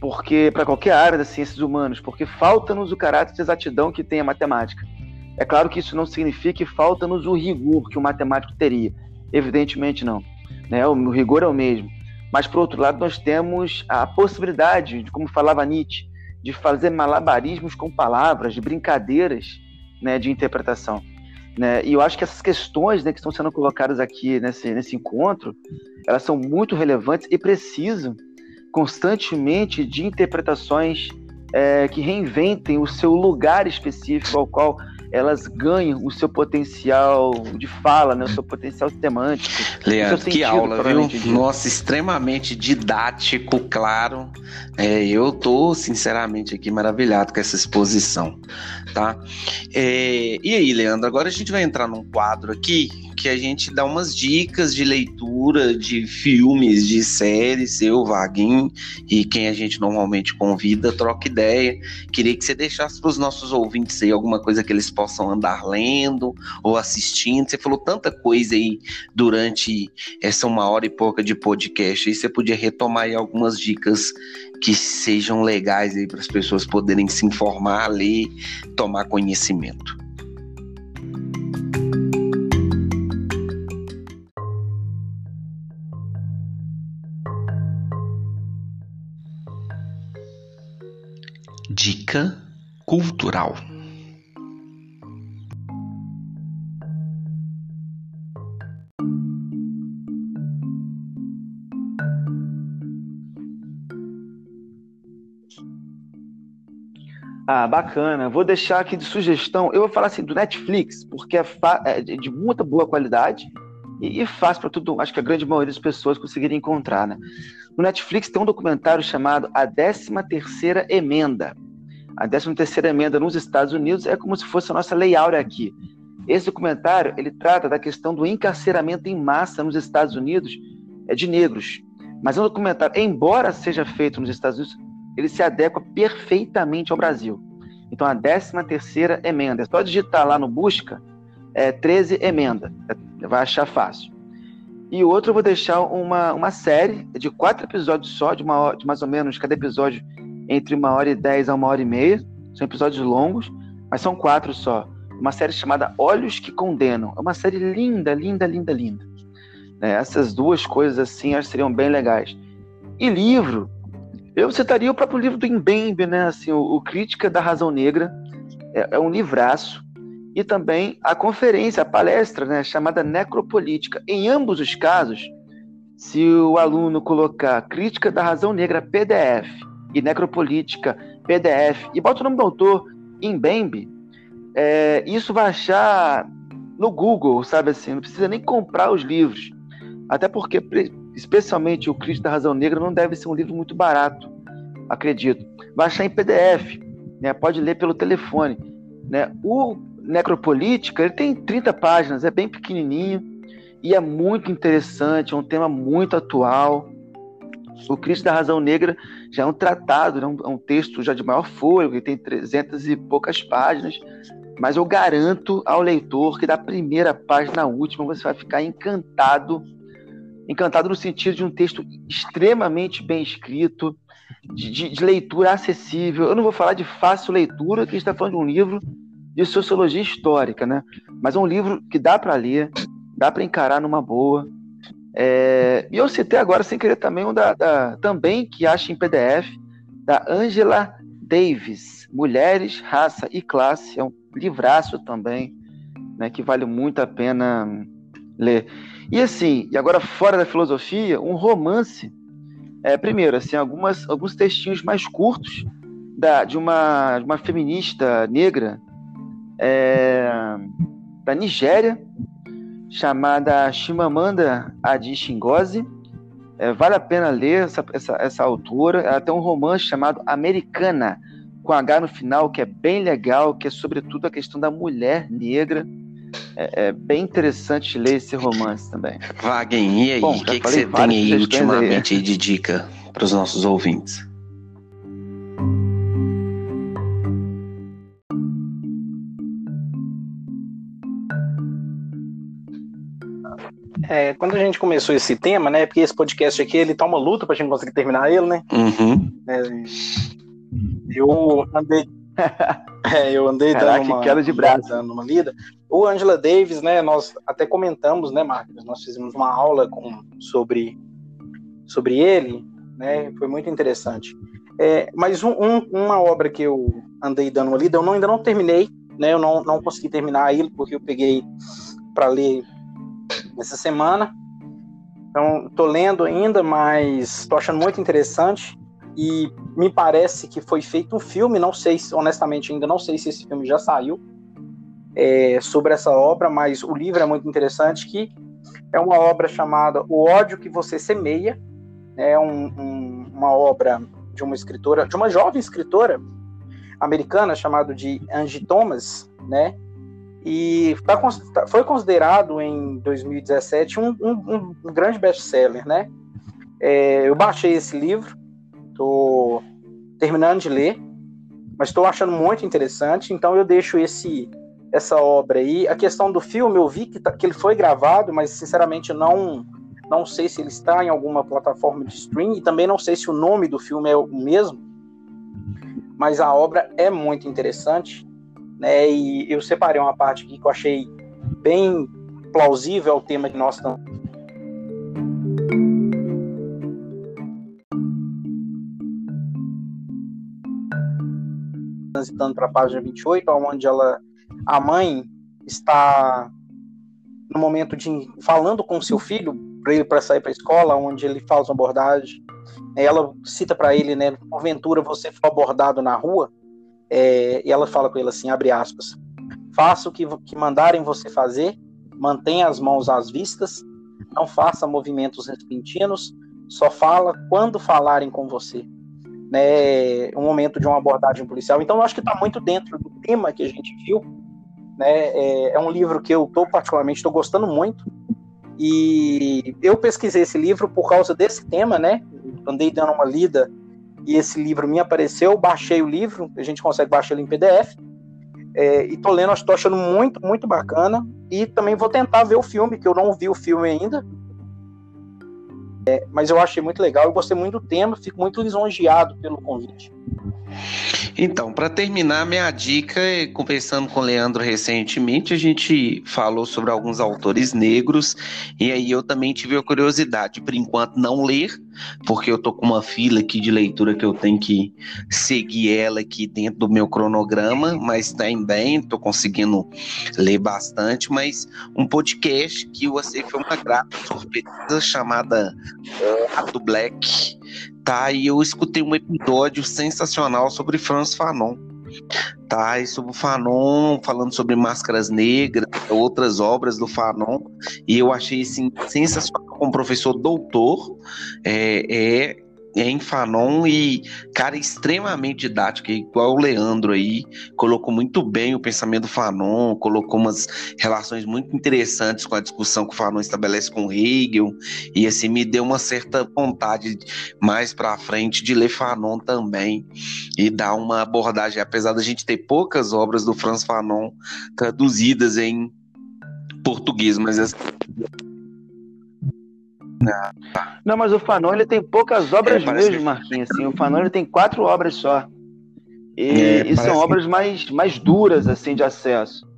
porque para qualquer área das ciências humanas, porque falta-nos o caráter de exatidão que tem a matemática. É claro que isso não significa que falta-nos o rigor que o matemático teria. Evidentemente não. Né? O rigor é o mesmo. Mas, por outro lado, nós temos a possibilidade, de, como falava Nietzsche, de fazer malabarismos com palavras, de brincadeiras né, de interpretação. Né? E eu acho que essas questões né, que estão sendo colocadas aqui nesse, nesse encontro, elas são muito relevantes e precisam constantemente de interpretações é, que reinventem o seu lugar específico ao qual elas ganham o seu potencial de fala, né, o seu potencial semântico. Leandro, que aula, viu? Nossa, extremamente didático, claro. É, eu tô, sinceramente, aqui maravilhado com essa exposição, tá? É, e aí, Leandro, agora a gente vai entrar num quadro aqui que a gente dá umas dicas de leitura de filmes, de séries, eu, Vaguinho, e quem a gente normalmente convida, troca ideia. Queria que você deixasse para os nossos ouvintes aí alguma coisa que eles possam andar lendo ou assistindo. Você falou tanta coisa aí durante essa uma hora e pouca de podcast, aí você podia retomar aí algumas dicas que sejam legais aí para as pessoas poderem se informar, ler, tomar conhecimento. Dica cultural. Ah, bacana. Vou deixar aqui de sugestão. Eu vou falar assim do Netflix, porque é, é de muita boa qualidade e, e fácil para todo, acho que a grande maioria das pessoas conseguirem encontrar, né? No Netflix tem um documentário chamado A 13 Terceira Emenda. A 13 Terceira Emenda nos Estados Unidos é como se fosse a nossa lei áurea aqui. Esse documentário ele trata da questão do encarceramento em massa nos Estados Unidos é de negros. Mas é um documentário, embora seja feito nos Estados Unidos, ele se adequa perfeitamente ao Brasil. Então, a 13 terceira emenda. É só digitar lá no busca, é 13 emenda. Vai achar fácil. E outro eu vou deixar uma, uma série de quatro episódios só, de, uma, de mais ou menos cada episódio entre uma hora e dez a uma hora e meia. São episódios longos, mas são quatro só. Uma série chamada Olhos que Condenam. É uma série linda, linda, linda, linda. É, essas duas coisas assim que seriam bem legais. E livro, eu citaria o próprio livro do Mbembe, né? Assim, o, o Crítica da Razão Negra. É, é, um livraço. E também a conferência, a palestra, né, chamada Necropolítica. Em ambos os casos, se o aluno colocar Crítica da Razão Negra PDF e Necropolítica PDF e bota o nome do autor Mbembe, é, isso vai achar no Google, sabe assim? Não precisa nem comprar os livros. Até porque especialmente o Cristo da Razão Negra, não deve ser um livro muito barato, acredito. Baixar em PDF, né? pode ler pelo telefone. Né? O Necropolítica ele tem 30 páginas, é bem pequenininho e é muito interessante, é um tema muito atual. O Cristo da Razão Negra já é um tratado, né? um, é um texto já de maior fôlego, que tem 300 e poucas páginas, mas eu garanto ao leitor que da primeira página à última você vai ficar encantado Encantado no sentido de um texto extremamente bem escrito, de, de, de leitura acessível. Eu não vou falar de fácil leitura, que está falando de um livro de sociologia histórica, né? Mas é um livro que dá para ler, dá para encarar numa boa. É... E eu citei agora, sem querer, também um da, da, também que acha em PDF, da Angela Davis, Mulheres, Raça e Classe. É um livraço também, né, que vale muito a pena ler. E assim, e agora fora da filosofia, um romance. É, primeiro, assim, algumas, alguns textinhos mais curtos da, de, uma, de uma feminista negra é, da Nigéria, chamada Chimamanda Adichie Ngozi. É, vale a pena ler essa, essa, essa autora. Ela tem um romance chamado Americana, com H no final, que é bem legal, que é sobretudo a questão da mulher negra é, é, bem interessante ler esse romance também. Wagner, e aí? O que, que você tem aí ultimamente aí. de dica para os nossos ouvintes? É, quando a gente começou esse tema, né? Porque esse podcast aqui ele tá uma luta pra gente conseguir terminar ele, né? Uhum. É, eu andei É, eu andei Caraca, dando uma, queda de braço. dando uma lida. O Angela Davis, né, nós até comentamos, né, Marcos, nós fizemos uma aula com, sobre, sobre ele, né, foi muito interessante. É, mas um, um, uma obra que eu andei dando uma lida, eu não, ainda não terminei, né, eu não, não consegui terminar ele, porque eu peguei para ler essa semana, então estou lendo ainda, mas estou achando muito interessante, e me parece que foi feito um filme, não sei, honestamente ainda não sei se esse filme já saiu é, sobre essa obra, mas o livro é muito interessante, que é uma obra chamada O ódio que você semeia, é um, um, uma obra de uma escritora, de uma jovem escritora americana chamada de Angie Thomas, né? E tá, tá, foi considerado em 2017 um, um, um grande best-seller, né? É, eu baixei esse livro, estou terminando de ler, mas estou achando muito interessante, então eu deixo esse essa obra aí. A questão do filme, eu vi que, tá, que ele foi gravado, mas sinceramente não não sei se ele está em alguma plataforma de streaming e também não sei se o nome do filme é o mesmo. Mas a obra é muito interessante né? E eu separei uma parte aqui que eu achei bem plausível ao tema que nós estamos. Transitando para a página 28, onde ela, a mãe está no momento de falando com seu filho para ele para sair para a escola, onde ele faz uma abordagem. Ela cita para ele, né? Porventura você foi abordado na rua, é, e ela fala com ele assim, abre aspas, faça o que, que mandarem você fazer, mantenha as mãos às vistas, não faça movimentos repentinos, só fala quando falarem com você. Né, um momento de uma abordagem policial. Então, eu acho que está muito dentro do tema que a gente viu. Né, é, é um livro que eu estou particularmente estou gostando muito. E eu pesquisei esse livro por causa desse tema, né? Andei dando uma lida e esse livro me apareceu, baixei o livro, a gente consegue baixar ele em PDF, é, e tô lendo, estou achando muito, muito bacana, e também vou tentar ver o filme, que eu não vi o filme ainda, é, mas eu achei muito legal, eu gostei muito do tema, fico muito lisonjeado pelo convite. Então, para terminar, minha dica, conversando com o Leandro recentemente, a gente falou sobre alguns autores negros, e aí eu também tive a curiosidade, por enquanto não ler, porque eu tô com uma fila aqui de leitura que eu tenho que seguir ela aqui dentro do meu cronograma, mas também tô conseguindo ler bastante, mas um podcast que você foi uma grata surpresa chamada do Black, tá? E eu escutei um episódio sensacional sobre Franz Fanon, tá? E sobre o Fanon, falando sobre Máscaras Negras, outras obras do Fanon, e eu achei assim, sensacional como professor doutor, é, é em Fanon e, cara, extremamente didático, igual o Leandro aí, colocou muito bem o pensamento do Fanon, colocou umas relações muito interessantes com a discussão que o Fanon estabelece com Hegel, e assim, me deu uma certa vontade mais para frente de ler Fanon também, e dar uma abordagem, apesar da gente ter poucas obras do Franz Fanon traduzidas em português, mas assim, não, mas o Fanon ele tem poucas obras é, mesmo, que... Marquinhos. Assim, o Fanon ele tem quatro obras só. E, é, e são obras mais, mais duras assim de acesso.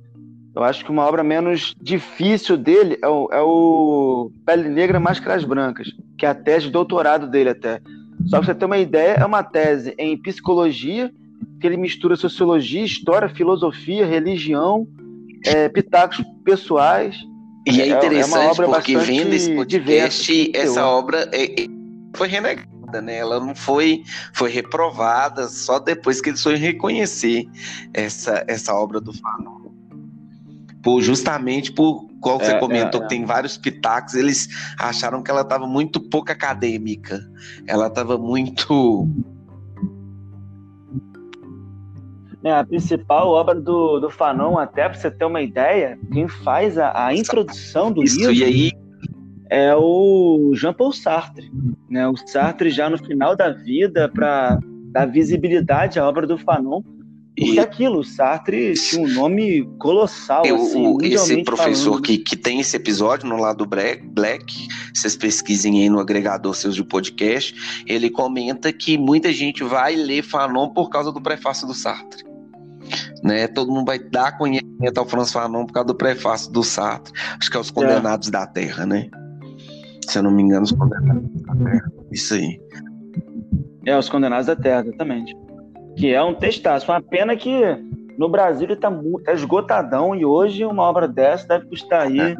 Eu acho que uma obra menos difícil dele é o, é o Pele Negra Máscaras Brancas, que é a tese de doutorado dele até. Só para você ter uma ideia, é uma tese em psicologia, que ele mistura sociologia, história, filosofia, religião, é, pitacos pessoais e é, é interessante é porque vendo esse podcast, essa obra é, é, foi renegada, né? Ela não foi, foi reprovada só depois que eles foram reconhecer essa, essa obra do Fanon. Por, justamente por qual você é, comentou é, que tem vários pitacos, eles acharam que ela estava muito pouco acadêmica. Ela estava muito né, a principal obra do, do Fanon, até para você ter uma ideia, quem faz a, a introdução do Isso, livro aí... é o Jean-Paul Sartre. Né? O Sartre, já no final da vida, para dar visibilidade à obra do Fanon, porque e... aquilo, o Sartre tinha um nome colossal. Eu, assim, esse professor que, que tem esse episódio no lado Black, Black, vocês pesquisem aí no agregador seus de podcast, ele comenta que muita gente vai ler Fanon por causa do prefácio do Sartre né? Todo mundo vai dar conhecimento ao Franz Fanon por causa do prefácio do Sartre. Acho que é os é. condenados é. da Terra, né? Se eu não me engano, os condenados da Terra. Isso aí. É, os condenados da Terra, exatamente. Que é um textaço. Uma pena que no Brasil ele está tá esgotadão e hoje uma obra dessa deve custar aí. É.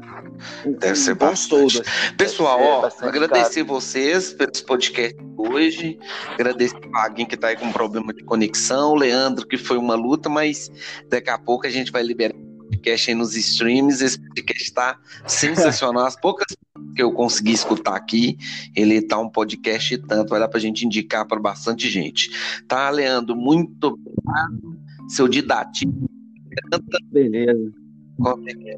Deve ser bastante. Todo, assim. Pessoal, ó, bastante agradecer caro. vocês pelos podcast hoje. Agradecer a alguém que está aí com problema de conexão, o Leandro, que foi uma luta, mas daqui a pouco a gente vai liberar o podcast aí nos streams. Esse podcast está sensacional. As poucas que eu consegui escutar aqui, ele tá um podcast tanto, vai dar pra gente indicar para bastante gente. Tá, Leandro? Muito obrigado seu didatismo. Beleza.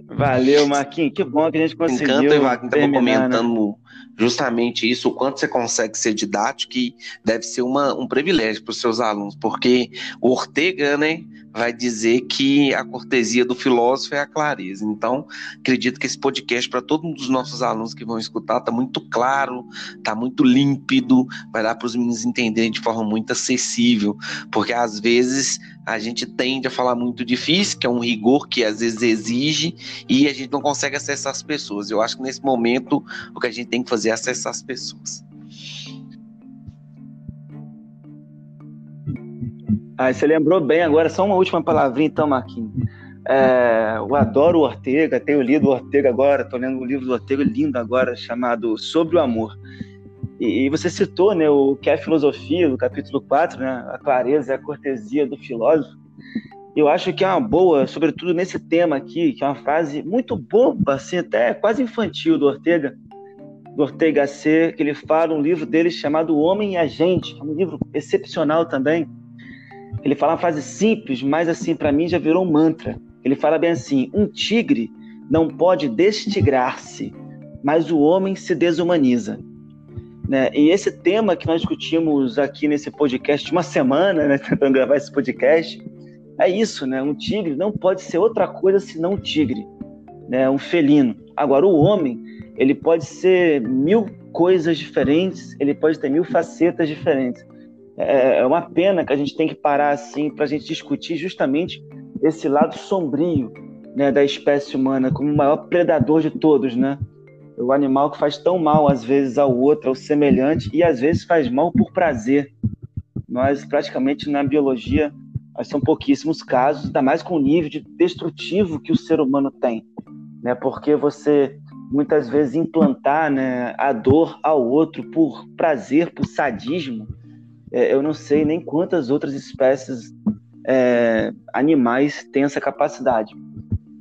Valeu, Marquinhos. Que bom que a gente conseguiu. Encanta, Wagner, estava comentando né? justamente isso, o quanto você consegue ser didático, e deve ser uma, um privilégio para os seus alunos, porque o Ortega, né, vai dizer que a cortesia do filósofo é a clareza. Então, acredito que esse podcast, para todos os nossos alunos que vão escutar, está muito claro, está muito límpido, vai dar para os meninos entenderem de forma muito acessível, porque às vezes a gente tende a falar muito difícil, que é um rigor que às vezes exige, e a gente não consegue acessar as pessoas. Eu acho que nesse momento o que a gente tem que fazer é acessar as pessoas. Ah, você lembrou bem agora, só uma última palavrinha então, Marquinhos. É, eu adoro o Ortega, tenho lido o Ortega agora, estou lendo um livro do Ortega lindo agora, chamado Sobre o Amor. E, e, você citou né, o que é filosofia, do capítulo 4, né, a clareza e a cortesia do filósofo. Eu acho que é uma boa, sobretudo nesse tema aqui, que é uma frase muito boba, assim, até quase infantil do Ortega, do Ortega C, que ele fala um livro dele chamado O Homem e a Gente, que é um livro excepcional também, ele fala uma frase simples, mas assim, para mim já virou um mantra. Ele fala bem assim: um tigre não pode destigrar-se, mas o homem se desumaniza. Né? E esse tema que nós discutimos aqui nesse podcast, uma semana, né, tentando gravar esse podcast, é isso, né? Um tigre não pode ser outra coisa senão um tigre, né? Um felino. Agora, o homem, ele pode ser mil coisas diferentes, ele pode ter mil facetas diferentes. É, é uma pena que a gente tem que parar assim para a gente discutir justamente esse lado sombrio né, da espécie humana como o maior predador de todos, né? O animal que faz tão mal às vezes ao outro, ao semelhante, e às vezes faz mal por prazer. Nós praticamente na biologia são pouquíssimos casos, ainda mais com o nível de destrutivo que o ser humano tem, né? Porque você muitas vezes implantar né, a dor ao outro por prazer, por sadismo, é, eu não sei nem quantas outras espécies é, animais têm essa capacidade.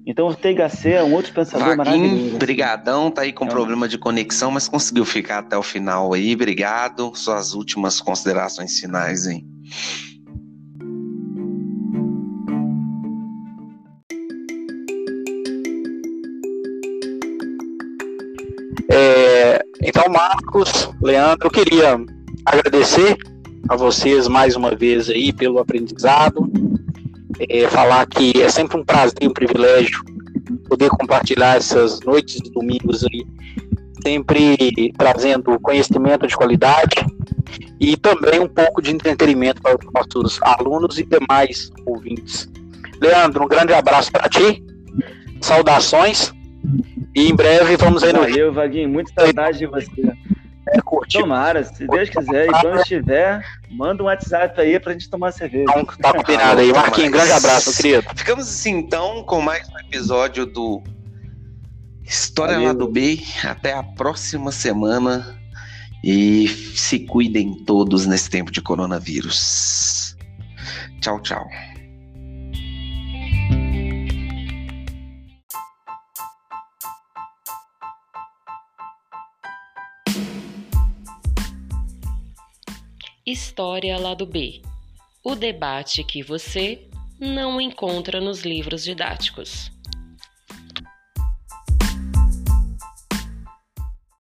Então, o THC é um outro pensador Vaguinho, maravilhoso. Brigadão, tá aí com é. problema de conexão, mas conseguiu ficar até o final aí. Obrigado. Suas últimas considerações finais, hein? É, então, Marcos, Leandro, eu queria agradecer a vocês mais uma vez aí pelo aprendizado. É, falar que é sempre um prazer, um privilégio poder compartilhar essas noites de domingos aí, sempre trazendo conhecimento de qualidade e também um pouco de entretenimento para os nossos alunos e demais ouvintes. Leandro, um grande abraço para ti, saudações e em breve vamos aí no. Valeu, Vaguinho, muita saudade de você. É, curtir. Tomara, se Deus quiser. E quando estiver, manda um WhatsApp aí pra gente tomar cerveja. Então, tá combinado aí. Marquinhos, grande abraço, querido. Ficamos assim então com mais um episódio do História Valeu. lá do B. Até a próxima semana. E se cuidem todos nesse tempo de coronavírus. Tchau, tchau. História Lado B o debate que você não encontra nos livros didáticos.